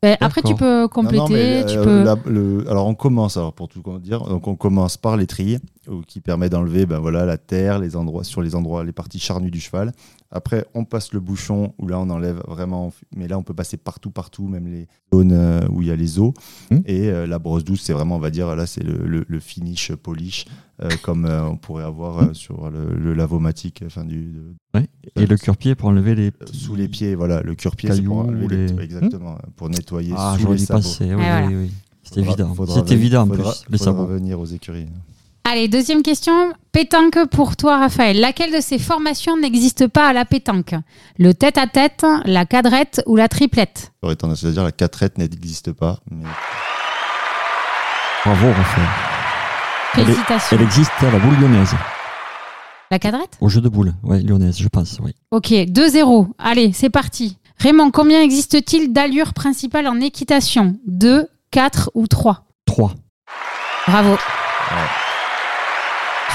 S3: Ben, après, tu peux compléter. tu euh, peux...
S10: alors, on commence, alors pour tout dire, donc on commence par l'étrier ou qui permet d'enlever ben voilà, la terre les endroits, sur les endroits, les parties charnues du cheval. Après, on passe le bouchon où là, on enlève vraiment. Mais là, on peut passer partout, partout, même les zones euh, où il y a les os.
S8: Mmh.
S10: Et euh, la brosse douce, c'est vraiment, on va dire, là, c'est le, le- le finish polish, euh, comme euh, on pourrait avoir euh, sur le, le lavomatique. Enfin, du, de-
S8: Ouais. Et le cure-pied pour enlever les.
S10: sous les pieds, voilà. Le cure-pied, c'est pour enlever les-
S8: les-
S10: exactement, pour nettoyer
S8: Ah,
S10: sous
S8: j'aurais
S10: les
S8: dû
S10: sabots.
S8: passer. Oui,
S3: voilà.
S8: oui, oui. C'est
S10: Faudra-
S8: évident.
S10: venir-
S8: évident en
S10: faudra-
S8: plus. Les sabots.
S10: revenir aux écuries.
S3: Allez, deuxième question. Pétanque pour toi, Raphaël. Laquelle de ces formations n'existe pas à la pétanque? Le tête-à-tête, la cadrette ou la triplette?
S10: J'aurais tendance à dire la quatrette n'existe pas. Mais
S8: Bravo, Raphaël. Elle, est-
S3: Félicitations.
S8: elle existe à la boule lyonnaise.
S3: La cadrette
S8: Au jeu de boule. Ouais, lyonnaise, je pense. Oui.
S3: Ok, 2-0. Allez, c'est parti. Raymond, combien existe-t-il d'allures principales en équitation? 2, 4 ou 3
S8: 3.
S3: Bravo.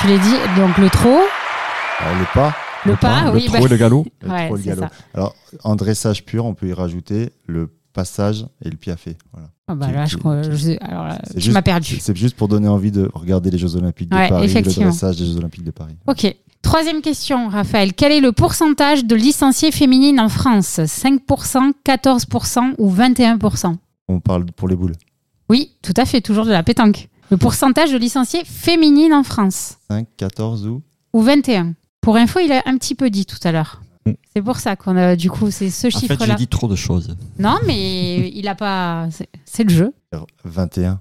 S3: Tu l'as dit, donc le trot,
S10: Alors, le pas,
S3: le, pas,
S8: le
S3: oui.
S8: trot et le galop.
S10: le
S3: Ouais,
S10: trot, le
S3: c'est
S10: galop.
S3: ça.
S10: Alors, en dressage pur, on peut y rajouter le passage et le piafé. Voilà.
S3: Ah bah
S10: Qui-
S3: là,
S10: qui-
S3: je
S10: qui-
S3: je sais- alors là,
S10: C'est
S3: tu
S10: juste-
S3: m'as perdu.
S10: C'est juste pour donner envie de regarder les Jeux Olympiques de Paris, le dressage des Jeux Olympiques de Paris.
S3: Ok. Troisième question, Raphaël. Quel est le pourcentage de licenciés féminines en France? 5%, 14% ou 21%
S10: On parle pour les boules.
S3: Oui, tout à fait, toujours de la pétanque. Le pourcentage de licenciés féminines en France?
S10: 5, 14 ou
S3: ou 21. Pour info, il a un petit peu dit tout à l'heure.
S8: Mm.
S3: C'est pour ça qu'on a du coup c'est ce
S8: En fait, j'ai
S3: chiffre-là.
S8: dit trop de choses.
S3: Non, mais il a pas. c'est- le jeu.
S10: 21.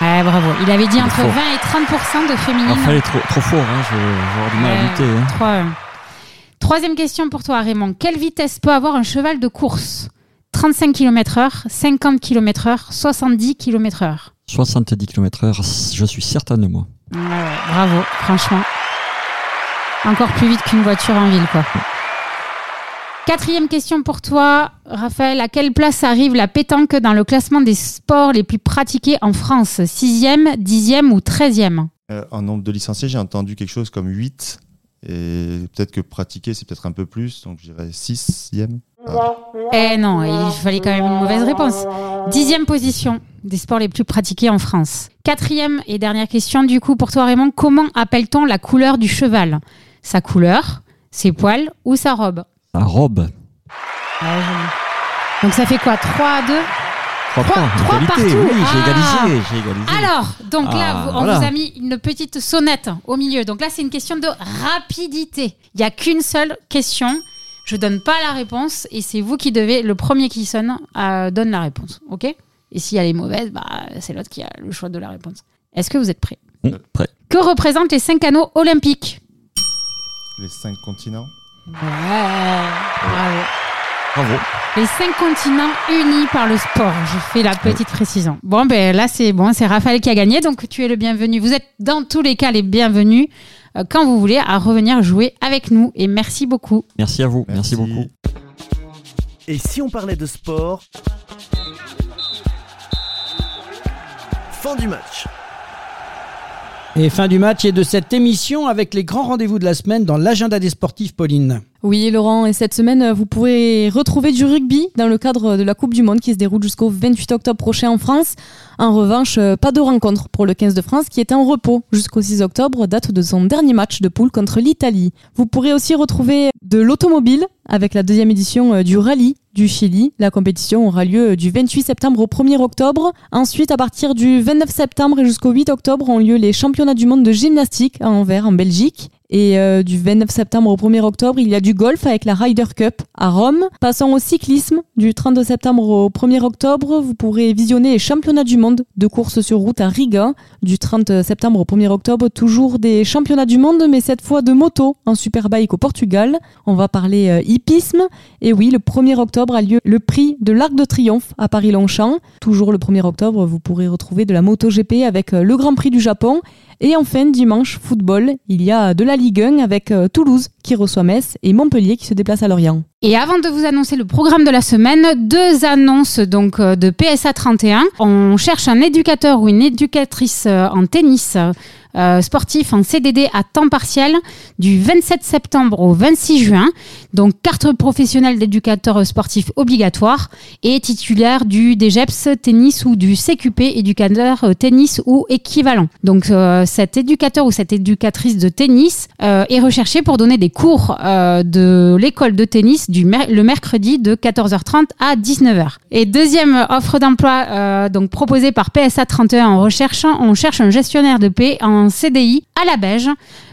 S3: Ouais, bravo. Il avait dit
S8: Il
S3: entre
S8: fort.
S3: 20 et 30% de féminines.
S8: Raphaël est trop, trop fort. Hein, je, vais avoir du mal à lutter. hein.
S3: 3-1. Troisième question pour toi, Raymond. Quelle vitesse peut avoir un cheval de course? 35 km/h, 50 km/h, 70 km/h
S8: 70 km/h, je suis certain de moi.
S3: Ouais, ouais, Bravo, franchement. Encore plus vite qu'une voiture en ville, quoi. Quatrième question pour toi, Raphaël. À quelle place arrive la pétanque dans le classement des sports les plus pratiqués en France? Sixième, dixième ou treizième?
S10: Euh, en nombre de licenciés, j'ai entendu quelque chose comme 8. Et peut-être que pratiquer, c'est peut-être un peu plus. Donc, je dirais 6e.
S3: Eh non, il fallait quand même une mauvaise réponse. Dixième position des sports les plus pratiqués en France. Quatrième et dernière question du coup pour toi Raymond. Comment appelle-t-on la couleur du cheval? Sa couleur, ses poils ou sa robe?
S8: La robe.
S3: Joli. Donc ça fait quoi? 3 à 2
S8: 3
S3: Trois-
S8: points.
S3: trois
S8: Égalité.
S3: partout.
S8: Oui,
S3: Ah.
S8: égalisé. J'ai égalisé.
S3: Alors, donc là,
S8: Ah,
S3: vous- on
S8: voilà.
S3: vous a mis une petite sonnette au milieu. Donc là, c'est une question de rapidité. Il n'y a qu'une seule question. Je donne pas la réponse et c'est vous qui devez, le premier qui sonne, euh, donne la réponse. OK? Et si elle est mauvaise, bah, c'est l'autre qui a le choix de la réponse. Est-ce que vous êtes prêts?
S8: Prêt.
S3: Que représentent les cinq anneaux olympiques?
S10: Les 5 continents.
S3: Ouais, bravo.
S8: Bravo.
S3: Les cinq continents unis par le sport. Je fais la petite précision. Bon, ben là, c'est bon, c'est Raphaël qui a gagné, donc tu es le bienvenu. Vous êtes dans tous les cas les bienvenus euh, quand vous voulez à revenir jouer avec nous. Et merci beaucoup.
S8: Merci à vous. Merci, beaucoup.
S1: Et si on parlait de sport? Fin du match.
S2: Et fin du match et de cette émission avec les grands rendez-vous de la semaine dans l'agenda des sportifs, Pauline.
S5: Oui, Laurent, et cette semaine, euh, vous pourrez retrouver du rugby dans le cadre de la Coupe du Monde qui se déroule jusqu'au 28 octobre prochain en France. En revanche, euh, pas de rencontre pour le 15 de France qui est en repos jusqu'au 6 octobre, date de son dernier match de poule contre l'Italie. Vous pourrez aussi retrouver de l'automobile avec la deuxième édition euh, du rallye du Chili. La compétition aura lieu du 28 septembre au 1er octobre. Ensuite, à partir du 29 septembre et jusqu'au 8 octobre, ont lieu les championnats du monde de gymnastique à Anvers, en Belgique. Et euh, du 29 septembre au 1er octobre, il y a du golf avec la Ryder Cup à Rome. Passons au cyclisme. Du 32 septembre au 1er octobre, vous pourrez visionner les championnats du monde de course sur route à Riga. Du 30 septembre au 1er octobre, toujours des championnats du monde, mais cette fois de moto en superbike au Portugal. On va parler euh, hippisme. Et oui, le 1er octobre a lieu le prix de l'Arc de Triomphe à Paris-Longchamp. Toujours le 1er octobre, vous pourrez retrouver de la MotoGP avec euh, le Grand Prix du Japon. Et enfin, dimanche, football, il y a de la Ligue 1 avec euh, Toulouse qui reçoit Metz et Montpellier qui se déplace à Lorient.
S3: Et avant de vous annoncer le programme de la semaine, deux annonces donc euh, de PSA 31. On cherche un éducateur ou une éducatrice euh, en tennis euh, sportif en CDD à temps partiel du 27 septembre au 26 juin. Donc carte professionnelle d'éducateur sportif obligatoire et titulaire du DGEPS tennis ou du CQP éducateur tennis ou équivalent. Donc cet éducateur ou cette éducatrice de tennis est recherché pour donner des cours de l'école de tennis du le mercredi de 14h30 à 19h. Et deuxième offre d'emploi donc proposée par PSA 31 en recherche, on cherche un gestionnaire de paix en CDI à la Beige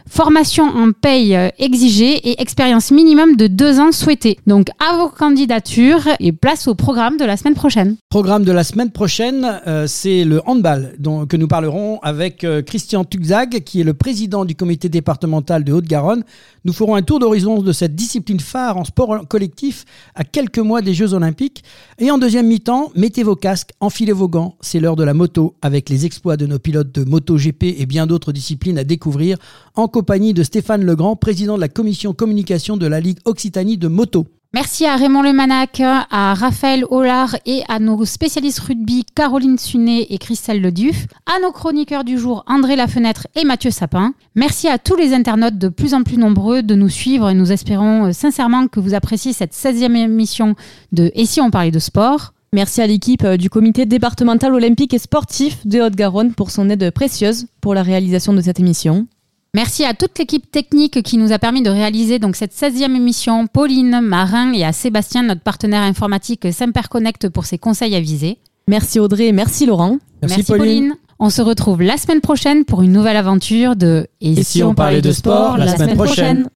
S3: formation en paye euh, exigée et expérience minimum de deux ans souhaitée. Donc à vos candidatures et place au programme de la semaine prochaine.
S2: Programme de la semaine prochaine, euh, c'est le handball que nous parlerons avec euh, Christian Tugzag, qui est le président du comité départemental de Haute-Garonne. Nous ferons un tour d'horizon de cette discipline phare en sport collectif à quelques mois des Jeux Olympiques. Et en deuxième mi-temps, mettez vos casques, enfilez vos gants, c'est l'heure de la moto avec les exploits de nos pilotes de MotoGP et bien d'autres disciplines à découvrir en compagnie de Stéphane Legrand, président de la commission communication de la Ligue Occitanie de moto.
S3: Merci à Raymond Lemanac, à Raphaël Hollard et à nos spécialistes rugby Caroline Sunet et Christelle Leduf, à nos chroniqueurs du jour André Lafenêtre et Mathieu Sapin. Merci à tous les internautes de plus en plus nombreux de nous suivre et nous espérons euh, sincèrement que vous appréciez cette 16e émission de Et si on parlait de sport?
S5: Merci à l'équipe euh, du comité départemental olympique et sportif de Haute-Garonne pour son aide précieuse pour la réalisation de cette émission.
S3: Merci à toute l'équipe technique qui nous a permis de réaliser donc cette 16e émission, Pauline, Marin et à Sébastien, notre partenaire informatique Connect pour ses conseils avisés.
S5: Merci Audrey, merci Laurent.
S3: Merci, Pauline. On se retrouve la semaine prochaine pour une nouvelle aventure de
S2: Et, si, on, parlait de sport, la, semaine, prochaine?